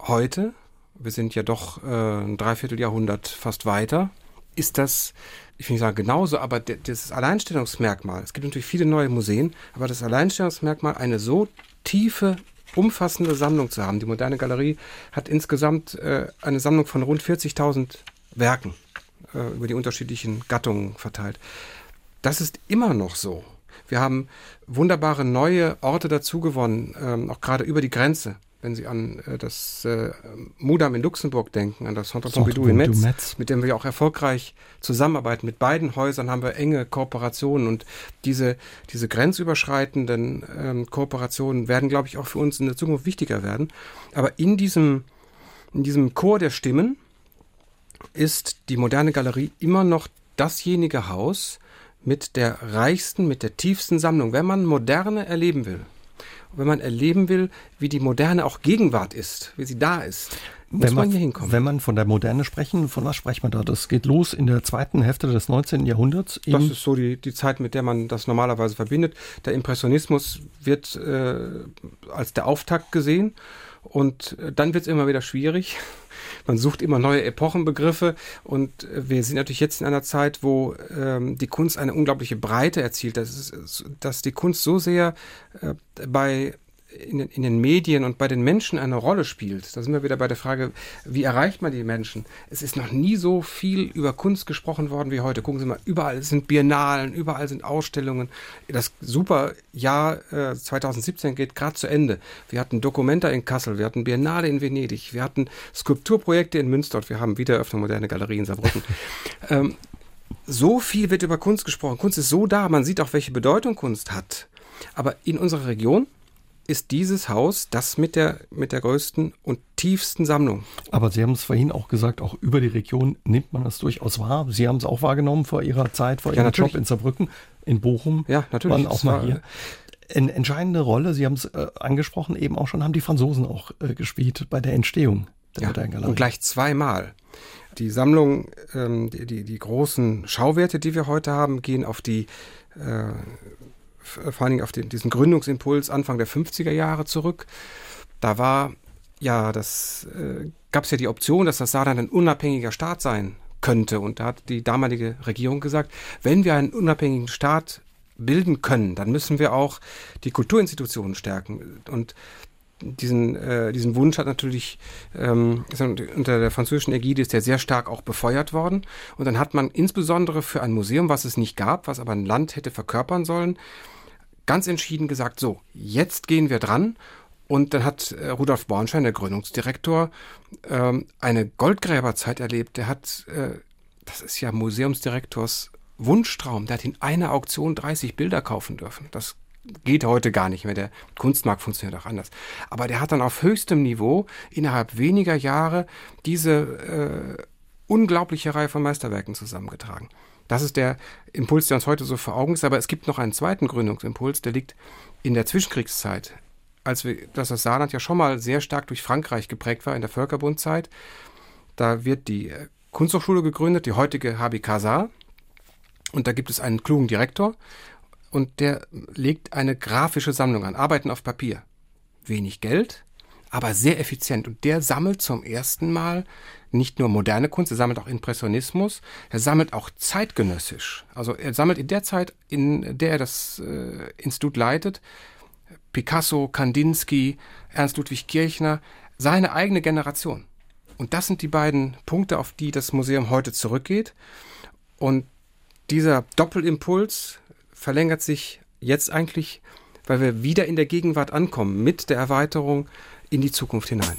heute, wir sind ja doch äh, ein Dreivierteljahrhundert fast weiter, ist das, ich will nicht sagen genauso, aber das Alleinstellungsmerkmal, es gibt natürlich viele neue Museen, aber das Alleinstellungsmerkmal, eine so tiefe, umfassende Sammlung zu haben. Die moderne Galerie hat insgesamt äh, eine Sammlung von rund 40.000 Werken äh, über die unterschiedlichen Gattungen verteilt. Das ist immer noch so. Wir haben wunderbare neue Orte dazu gewonnen, ähm, auch gerade über die Grenze wenn Sie an äh, das äh, Mudam in Luxemburg denken, an das Centre Pompidou in Metz, Metz, mit dem wir auch erfolgreich zusammenarbeiten. Mit beiden Häusern haben wir enge Kooperationen und diese, diese grenzüberschreitenden ähm, Kooperationen werden, glaube ich, auch für uns in der Zukunft wichtiger werden. Aber in diesem, in diesem Chor der Stimmen ist die moderne Galerie immer noch dasjenige Haus mit der reichsten, mit der tiefsten Sammlung. Wenn man Moderne erleben will, wenn man erleben will, wie die Moderne auch Gegenwart ist, wie sie da ist, muss wenn man, hier hinkommen. Wenn man von der Moderne sprechen, von was spricht man da? Das geht los in der zweiten Hälfte des 19. Jahrhunderts. Das ist so die, die Zeit, mit der man das normalerweise verbindet. Der Impressionismus wird äh, als der Auftakt gesehen und äh, dann wird es immer wieder schwierig [laughs] man sucht immer neue Epochenbegriffe und äh, wir sind natürlich jetzt in einer Zeit, wo ähm, die Kunst eine unglaubliche Breite erzielt. Das ist, dass die Kunst so sehr äh, bei in den, in den Medien und bei den Menschen eine Rolle spielt. Da sind wir wieder bei der Frage, wie erreicht man die Menschen? Es ist noch nie so viel über Kunst gesprochen worden wie heute. Gucken Sie mal, überall sind Biennalen, überall sind Ausstellungen. Das super Jahr äh, 2017 geht gerade zu Ende. Wir hatten Dokumenta in Kassel, wir hatten Biennale in Venedig, wir hatten Skulpturprojekte in Münster und wir haben Wiedereröffnung moderne Galerie in Saarbrücken. [laughs] ähm, so viel wird über Kunst gesprochen. Kunst ist so da, man sieht auch, welche Bedeutung Kunst hat. Aber in unserer Region ist dieses Haus das mit der, mit der größten und tiefsten Sammlung. Aber Sie haben es vorhin auch gesagt, auch über die Region nimmt man das durchaus wahr. Sie haben es auch wahrgenommen vor Ihrer Zeit, vor ja, Ihrem natürlich. Job in Saarbrücken, in Bochum. Ja, natürlich. Waren auch mal hier. Eine entscheidende Rolle, Sie haben es äh, angesprochen, eben auch schon, haben die Franzosen auch äh, gespielt bei der Entstehung der ja, modernen Galerie. Und gleich zweimal. Die Sammlung, ähm, die, die, die, großen Schauwerte, die wir heute haben, gehen auf die äh, vor allen Dingen auf den, diesen Gründungsimpuls Anfang der 50er Jahre zurück. Da war ja, das äh, gab es ja die Option, dass das Saarland ein unabhängiger Staat sein könnte. Und da hat die damalige Regierung gesagt, wenn wir einen unabhängigen Staat bilden können, dann müssen wir auch die Kulturinstitutionen stärken. Und diesen, äh, diesen Wunsch hat natürlich ähm, unter der französischen Ägide ist der sehr stark auch befeuert worden. Und dann hat man insbesondere für ein Museum, was es nicht gab, was aber ein Land hätte verkörpern sollen, ganz entschieden gesagt, so, jetzt gehen wir dran. Und dann hat äh, Rudolf Bornstein, der Gründungsdirektor, ähm, eine Goldgräberzeit erlebt. Der hat, äh, das ist ja Museumsdirektors Wunschtraum, der hat in einer Auktion 30 Bilder kaufen dürfen. Das geht heute gar nicht mehr. Der Kunstmarkt funktioniert auch anders. Aber der hat dann auf höchstem Niveau innerhalb weniger Jahre diese äh, unglaubliche Reihe von Meisterwerken zusammengetragen. Das ist der Impuls, der uns heute so vor Augen ist. Aber es gibt noch einen zweiten Gründungsimpuls, der liegt in der Zwischenkriegszeit. Als wir, dass das Saarland ja schon mal sehr stark durch Frankreich geprägt war in der Völkerbundzeit. Da wird die äh, Kunsthochschule gegründet, die heutige HBK Saar. Und da gibt es einen klugen Direktor und der legt eine grafische Sammlung an, Arbeiten auf Papier. Wenig Geld, aber sehr effizient. Und der sammelt zum ersten Mal nicht nur moderne Kunst, er sammelt auch Impressionismus, er sammelt auch zeitgenössisch. Also er sammelt in der Zeit, in der er das äh, Institut leitet, Picasso, Kandinsky, Ernst Ludwig Kirchner, seine eigene Generation. Und das sind die beiden Punkte, auf die das Museum heute zurückgeht. Und dieser Doppelimpuls verlängert sich jetzt eigentlich, weil wir wieder in der Gegenwart ankommen, mit der Erweiterung in die Zukunft hinein.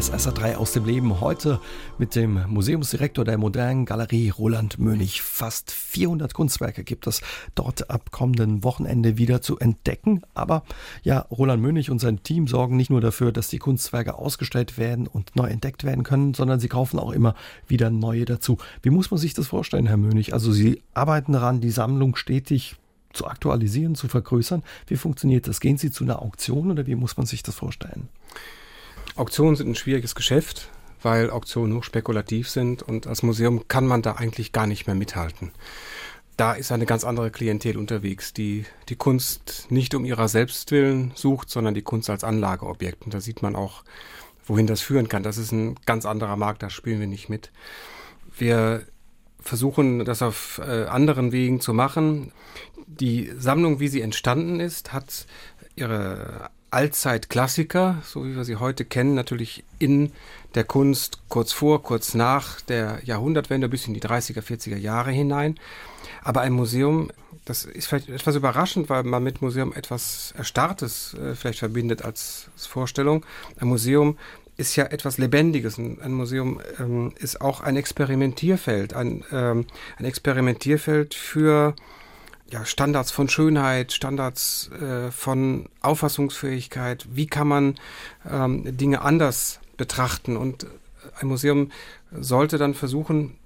SA 3 aus dem Leben heute mit dem Museumsdirektor der modernen Galerie Roland Mönig. Fast 400 Kunstwerke gibt es dort ab kommenden Wochenende wieder zu entdecken. Aber ja, Roland Mönig und sein Team sorgen nicht nur dafür, dass die Kunstwerke ausgestellt werden und neu entdeckt werden können, sondern sie kaufen auch immer wieder neue dazu. Wie muss man sich das vorstellen, Herr Mönig? Also Sie arbeiten daran, die Sammlung stetig zu aktualisieren, zu vergrößern. Wie funktioniert das? Gehen Sie zu einer Auktion oder wie muss man sich das vorstellen? Auktionen sind ein schwieriges Geschäft, weil Auktionen hochspekulativ sind und als Museum kann man da eigentlich gar nicht mehr mithalten. Da ist eine ganz andere Klientel unterwegs, die die Kunst nicht um ihrer selbst willen sucht, sondern die Kunst als Anlageobjekt. Und da sieht man auch, wohin das führen kann. Das ist ein ganz anderer Markt, da spielen wir nicht mit. Wir versuchen, das auf äh, anderen Wegen zu machen. Die Sammlung, wie sie entstanden ist, hat ihre Allzeitklassiker, so wie wir sie heute kennen, natürlich in der Kunst kurz vor, kurz nach der Jahrhundertwende bis in die 30er, 40er Jahre hinein. Aber ein Museum, das ist vielleicht etwas überraschend, weil man mit Museum etwas Erstarrtes äh, vielleicht verbindet als, als Vorstellung. Ein Museum ist ja etwas Lebendiges. Ein Museum ähm, ist auch ein Experimentierfeld, ein, ähm, ein Experimentierfeld für ja, Standards von Schönheit, Standards äh, von Auffassungsfähigkeit. Wie kann man ähm, Dinge anders betrachten? Und ein Museum sollte dann versuchen,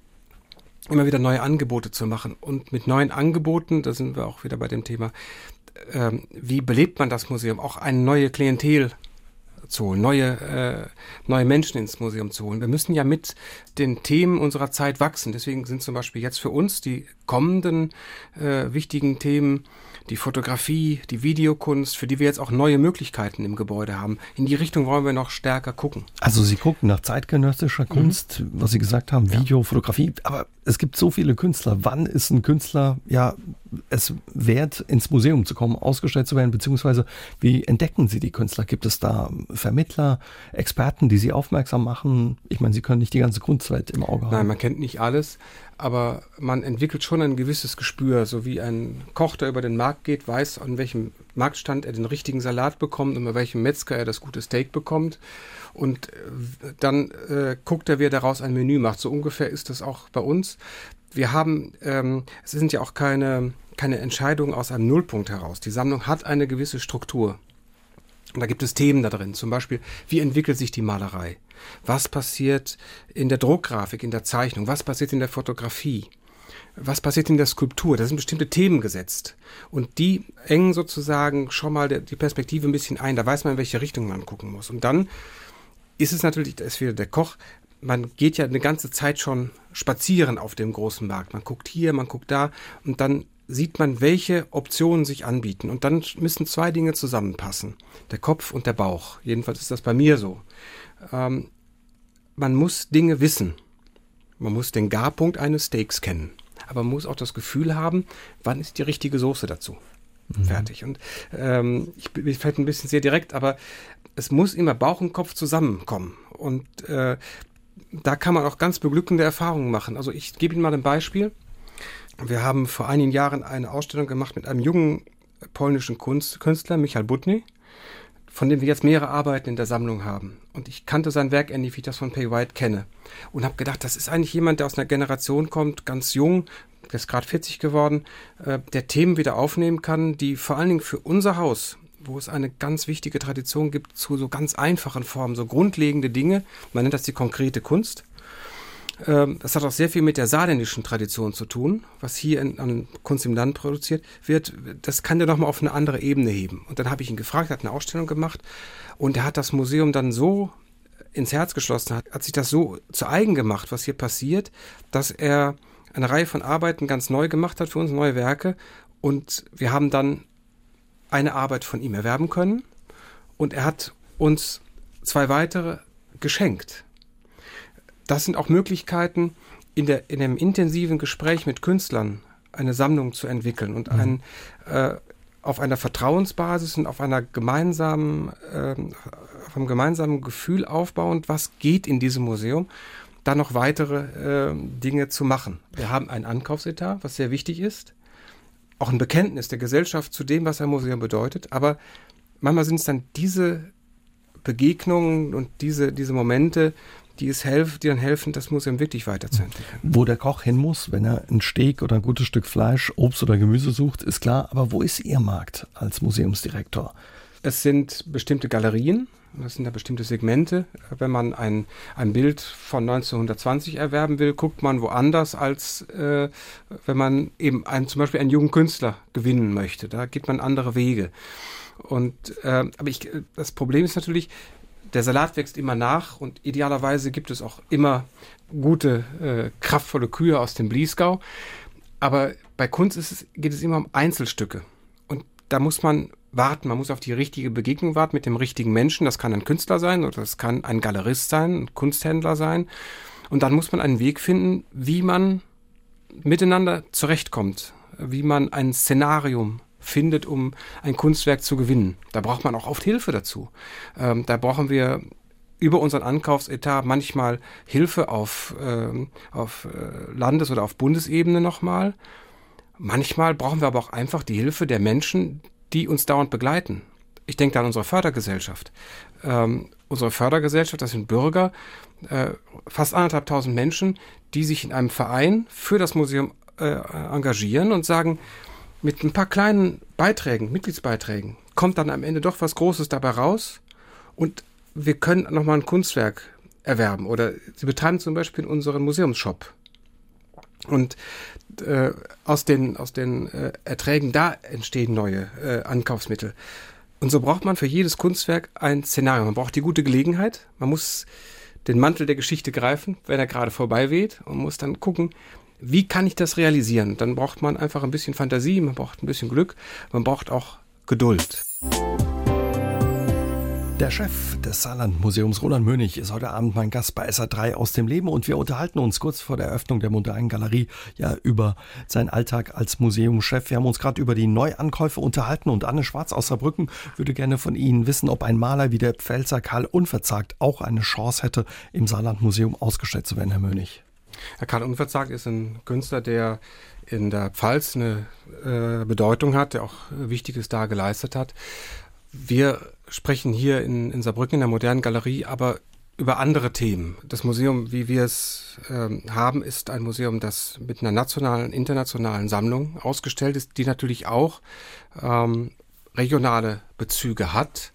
immer wieder neue Angebote zu machen. Und mit neuen Angeboten, da sind wir auch wieder bei dem Thema, ähm, wie belebt man das Museum? Auch eine neue Klientel zu holen, neue, äh, neue Menschen ins Museum zu holen. Wir müssen ja mit den Themen unserer Zeit wachsen. Deswegen sind zum Beispiel jetzt für uns die kommenden äh, wichtigen Themen die Fotografie, die Videokunst, für die wir jetzt auch neue Möglichkeiten im Gebäude haben. In die Richtung wollen wir noch stärker gucken. Also Sie gucken nach zeitgenössischer Kunst, mhm. was Sie gesagt haben, Video, ja. Fotografie, aber es gibt so viele Künstler. Wann ist ein Künstler ja es wert, ins Museum zu kommen, ausgestellt zu werden, beziehungsweise wie entdecken Sie die Künstler? Gibt es da Vermittler, Experten, die Sie aufmerksam machen? Ich meine, Sie können nicht die ganze Kunstwelt im Auge haben. Nein, man kennt nicht alles, aber man entwickelt schon ein gewisses Gespür, so wie ein Koch, der über den Markt geht, weiß, an welchem Marktstand er den richtigen Salat bekommt und bei welchem Metzger er das gute Steak bekommt. Und äh, dann äh, guckt er, wie er daraus ein Menü macht. So ungefähr ist das auch bei uns. Wir haben, ähm, es sind ja auch keine, keine Entscheidungen aus einem Nullpunkt heraus. Die Sammlung hat eine gewisse Struktur. Und da gibt es Themen da drin. Zum Beispiel, wie entwickelt sich die Malerei? Was passiert in der Druckgrafik, in der Zeichnung? Was passiert in der Fotografie? Was passiert in der Skulptur? Da sind bestimmte Themen gesetzt. Und die engen sozusagen schon mal die Perspektive ein bisschen ein. Da weiß man, in welche Richtung man gucken muss. Und dann ist es natürlich, da ist wieder der Koch, man geht ja eine ganze Zeit schon spazieren auf dem großen Markt. Man guckt hier, man guckt da und dann sieht man, welche Optionen sich anbieten. Und dann müssen zwei Dinge zusammenpassen. Der Kopf und der Bauch. Jedenfalls ist das bei mir so. Ähm, man muss Dinge wissen. Man muss den Garpunkt eines Steaks kennen. Aber man muss auch das Gefühl haben, wann ist die richtige Soße dazu. Mhm. Fertig. Und ähm, ich bin vielleicht ein bisschen sehr direkt, aber es muss immer Bauch und Kopf zusammenkommen. Und äh, da kann man auch ganz beglückende Erfahrungen machen. Also ich gebe Ihnen mal ein Beispiel. Wir haben vor einigen Jahren eine Ausstellung gemacht mit einem jungen polnischen Kunst, Künstler, Michael Butny, von dem wir jetzt mehrere Arbeiten in der Sammlung haben. Und ich kannte sein Werk ähnlich, wie ich das von Pay White kenne. Und habe gedacht, das ist eigentlich jemand, der aus einer Generation kommt, ganz jung, der ist gerade 40 geworden, äh, der Themen wieder aufnehmen kann, die vor allen Dingen für unser Haus, wo es eine ganz wichtige Tradition gibt zu so ganz einfachen Formen, so grundlegende Dinge, man nennt das die konkrete Kunst, ähm, das hat auch sehr viel mit der saarländischen Tradition zu tun, was hier in, an Kunst im Land produziert wird. Das kann der nochmal auf eine andere Ebene heben. Und dann habe ich ihn gefragt, hat eine Ausstellung gemacht und er hat das Museum dann so ins Herz geschlossen, hat, hat sich das so zu eigen gemacht, was hier passiert, dass er eine Reihe von Arbeiten ganz neu gemacht hat für uns, neue Werke. Und wir haben dann eine Arbeit von ihm erwerben können. Und er hat uns zwei weitere geschenkt das sind auch Möglichkeiten, in, der, in einem intensiven Gespräch mit Künstlern eine Sammlung zu entwickeln und mhm. ein, äh, auf einer Vertrauensbasis und auf einer gemeinsamen, äh, auf einem gemeinsamen Gefühl aufbauend, was geht in diesem Museum, da noch weitere äh, Dinge zu machen. Wir haben ein Ankaufsetat, was sehr wichtig ist, auch ein Bekenntnis der Gesellschaft zu dem, was ein Museum bedeutet, aber manchmal sind es dann diese Begegnungen und diese, diese Momente, die, es helf, die dann helfen, das Museum wirklich weiterzuentwickeln. Wo der Koch hin muss, wenn er ein Steak oder ein gutes Stück Fleisch, Obst oder Gemüse sucht, ist klar. Aber wo ist Ihr Markt als Museumsdirektor? Es sind bestimmte Galerien, das sind ja bestimmte Segmente. Wenn man ein, ein Bild von 1920 erwerben will, guckt man woanders, als äh, wenn man eben einen, zum Beispiel einen jungen Künstler gewinnen möchte. Da geht man andere Wege. Und äh, aber ich, das Problem ist natürlich, der Salat wächst immer nach und idealerweise gibt es auch immer gute, äh, kraftvolle Kühe aus dem Bliesgau. Aber bei Kunst es, geht es immer um Einzelstücke. Und da muss man warten, man muss auf die richtige Begegnung warten mit dem richtigen Menschen. Das kann ein Künstler sein oder das kann ein Galerist sein, ein Kunsthändler sein. Und dann muss man einen Weg finden, wie man miteinander zurechtkommt, wie man ein Szenarium findet, um ein Kunstwerk zu gewinnen. Da braucht man auch oft Hilfe dazu. Ähm, da brauchen wir über unseren Ankaufsetat manchmal Hilfe auf, ähm, auf äh, Landes- oder auf Bundesebene nochmal. Manchmal brauchen wir aber auch einfach die Hilfe der Menschen, die uns dauernd begleiten. Ich denke da an unsere Fördergesellschaft. Ähm, unsere Fördergesellschaft, das sind Bürger, äh, fast anderthalbtausend Menschen, die sich in einem Verein für das Museum äh, engagieren und sagen, mit ein paar kleinen Beiträgen, Mitgliedsbeiträgen, kommt dann am Ende doch was Großes dabei raus und wir können nochmal ein Kunstwerk erwerben oder sie betreiben zum Beispiel unseren Museumsshop. Und äh, aus den, aus den äh, Erträgen da entstehen neue äh, Ankaufsmittel. Und so braucht man für jedes Kunstwerk ein Szenario. Man braucht die gute Gelegenheit. Man muss den Mantel der Geschichte greifen, wenn er gerade vorbei weht und muss dann gucken, wie kann ich das realisieren? Dann braucht man einfach ein bisschen Fantasie, man braucht ein bisschen Glück, man braucht auch Geduld. Der Chef des Saarlandmuseums, Roland Mönig, ist heute Abend mein Gast bei SA3 aus dem Leben und wir unterhalten uns kurz vor der Eröffnung der modernen Galerie ja über seinen Alltag als Museumschef. Wir haben uns gerade über die Neuankäufe unterhalten und Anne Schwarz aus Saarbrücken würde gerne von Ihnen wissen, ob ein Maler wie der Pfälzer Karl Unverzagt auch eine Chance hätte, im Saarlandmuseum ausgestellt zu werden, Herr Mönig. Herr Karl Unverzagt ist ein Künstler, der in der Pfalz eine äh, Bedeutung hat, der auch Wichtiges da geleistet hat. Wir sprechen hier in, in Saarbrücken in der modernen Galerie aber über andere Themen. Das Museum, wie wir es ähm, haben, ist ein Museum, das mit einer nationalen, internationalen Sammlung ausgestellt ist, die natürlich auch ähm, regionale Bezüge hat.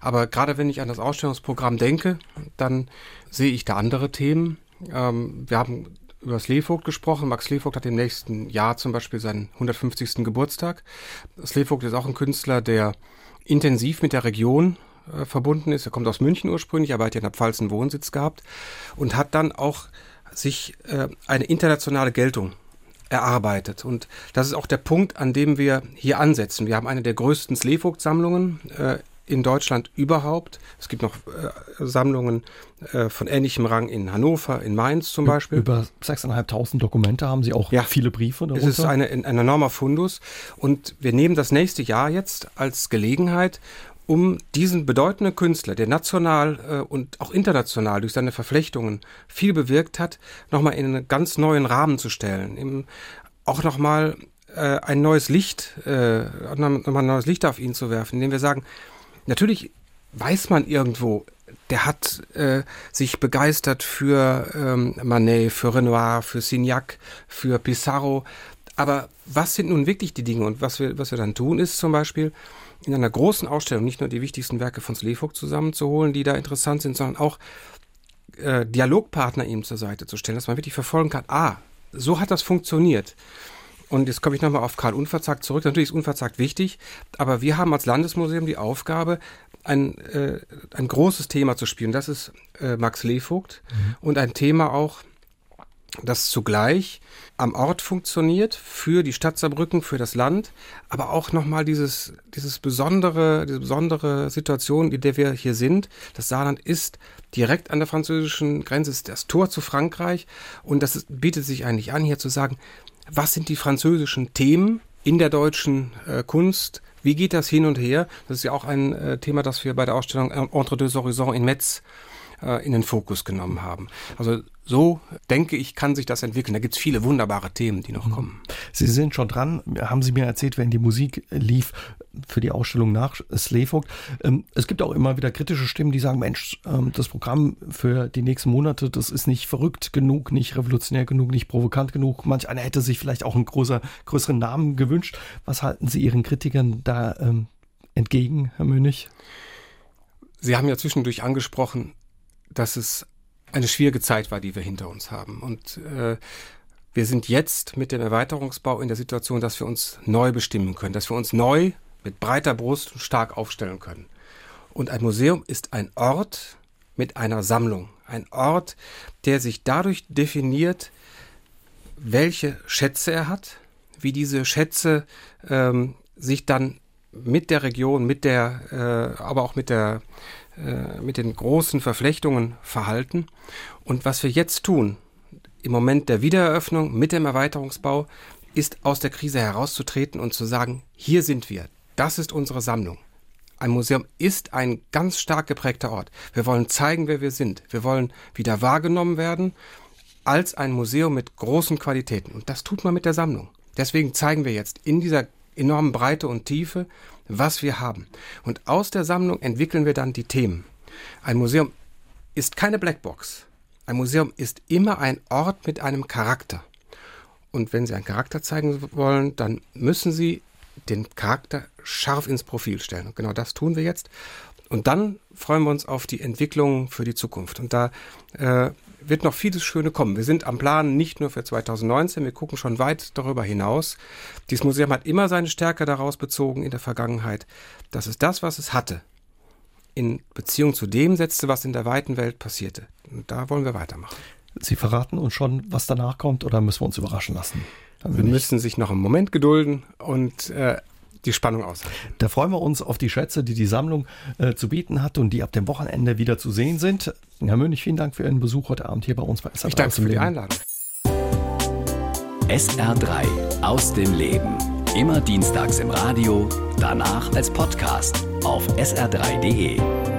Aber gerade wenn ich an das Ausstellungsprogramm denke, dann sehe ich da andere Themen. Ähm, wir haben über Slevogt gesprochen. Max Slevogt hat im nächsten Jahr zum Beispiel seinen 150. Geburtstag. Slevogt ist auch ein Künstler, der intensiv mit der Region äh, verbunden ist. Er kommt aus München ursprünglich, aber hat ja in der Pfalz einen Wohnsitz gehabt und hat dann auch sich äh, eine internationale Geltung erarbeitet. Und das ist auch der Punkt, an dem wir hier ansetzen. Wir haben eine der größten Slevogt-Sammlungen äh, in Deutschland überhaupt. Es gibt noch äh, Sammlungen äh, von ähnlichem Rang in Hannover, in Mainz zum Beispiel. Über 6.500 Dokumente haben Sie auch ja, viele Briefe darunter? Es ist eine, ein enormer Fundus und wir nehmen das nächste Jahr jetzt als Gelegenheit, um diesen bedeutenden Künstler, der national äh, und auch international durch seine Verflechtungen viel bewirkt hat, nochmal in einen ganz neuen Rahmen zu stellen. Im, auch nochmal äh, ein neues Licht, äh, nochmal ein neues Licht auf ihn zu werfen, indem wir sagen, natürlich weiß man irgendwo, der hat äh, sich begeistert für ähm, Manet, für Renoir, für Signac, für Pissarro. Aber was sind nun wirklich die Dinge? Und was wir, was wir dann tun, ist zum Beispiel in einer großen Ausstellung nicht nur die wichtigsten Werke von Slevogt zusammenzuholen, die da interessant sind, sondern auch äh, Dialogpartner ihm zur Seite zu stellen, dass man wirklich verfolgen kann, ah, so hat das funktioniert. Und jetzt komme ich nochmal auf Karl Unverzagt zurück. Natürlich ist Unverzagt wichtig, aber wir haben als Landesmuseum die Aufgabe, ein, äh, ein großes Thema zu spielen. Das ist äh, Max Levogt mhm. und ein Thema auch, das zugleich am Ort funktioniert, für die Stadt Saarbrücken, für das Land, aber auch nochmal dieses, dieses besondere, diese besondere Situation, in der wir hier sind. Das Saarland ist direkt an der französischen Grenze, ist das Tor zu Frankreich und das ist, bietet sich eigentlich an, hier zu sagen, was sind die französischen Themen in der deutschen äh, Kunst? Wie geht das hin und her? Das ist ja auch ein äh, Thema, das wir bei der Ausstellung Entre deux Horizons in Metz äh, in den Fokus genommen haben. Also so denke ich, kann sich das entwickeln. Da gibt es viele wunderbare Themen, die noch mhm. kommen. Sie sind schon dran, haben Sie mir erzählt, wenn die Musik lief für die Ausstellung nach Slevogt. Ähm, es gibt auch immer wieder kritische Stimmen, die sagen, Mensch, ähm, das Programm für die nächsten Monate, das ist nicht verrückt genug, nicht revolutionär genug, nicht provokant genug. Manch einer hätte sich vielleicht auch einen größer, größeren Namen gewünscht. Was halten Sie Ihren Kritikern da ähm, entgegen, Herr Mönig? Sie haben ja zwischendurch angesprochen, dass es eine schwierige Zeit war, die wir hinter uns haben. Und äh, wir sind jetzt mit dem Erweiterungsbau in der Situation, dass wir uns neu bestimmen können, dass wir uns neu mit breiter Brust stark aufstellen können. Und ein Museum ist ein Ort, mit einer Sammlung. Ein Ort, der sich dadurch definiert, welche Schätze er hat, wie diese Schätze ähm, sich dann mit der Region, mit der, äh, aber auch mit der, äh, mit den großen Verflechtungen verhalten. Und was wir jetzt tun, im Moment der Wiedereröffnung mit dem Erweiterungsbau, ist aus der Krise herauszutreten und zu sagen, hier sind wir, das ist unsere Sammlung. Ein Museum ist ein ganz stark geprägter Ort. Wir wollen zeigen, wer wir sind. Wir wollen wieder wahrgenommen werden als ein Museum mit großen Qualitäten. Und das tut man mit der Sammlung. Deswegen zeigen wir jetzt in dieser enormen Breite und Tiefe, was wir haben. Und aus der Sammlung entwickeln wir dann die Themen. Ein Museum ist keine Blackbox. Ein Museum ist immer ein Ort mit einem Charakter. Und wenn Sie einen Charakter zeigen wollen, dann müssen Sie den Charakter scharf ins Profil stellen. Und genau das tun wir jetzt. Und dann freuen wir uns auf die Entwicklung für die Zukunft. Und da äh, wird noch vieles Schöne kommen. Wir sind am Plan nicht nur für 2019, wir gucken schon weit darüber hinaus. Dieses Museum hat immer seine Stärke daraus bezogen in der Vergangenheit, dass es das, was es hatte, in Beziehung zu dem setzte, was in der weiten Welt passierte. Und da wollen wir weitermachen. Sie verraten uns schon, was danach kommt, oder müssen wir uns überraschen lassen? Wir müssen sich noch einen Moment gedulden und äh, die Spannung aushalten. Da freuen wir uns auf die Schätze, die die Sammlung äh, zu bieten hat und die ab dem Wochenende wieder zu sehen sind. Herr Mönch, vielen Dank für Ihren Besuch heute Abend hier bei uns bei SR3. Ich danke für die Einladung. SR3 aus dem Leben. Immer dienstags im Radio, danach als Podcast auf sr3.de.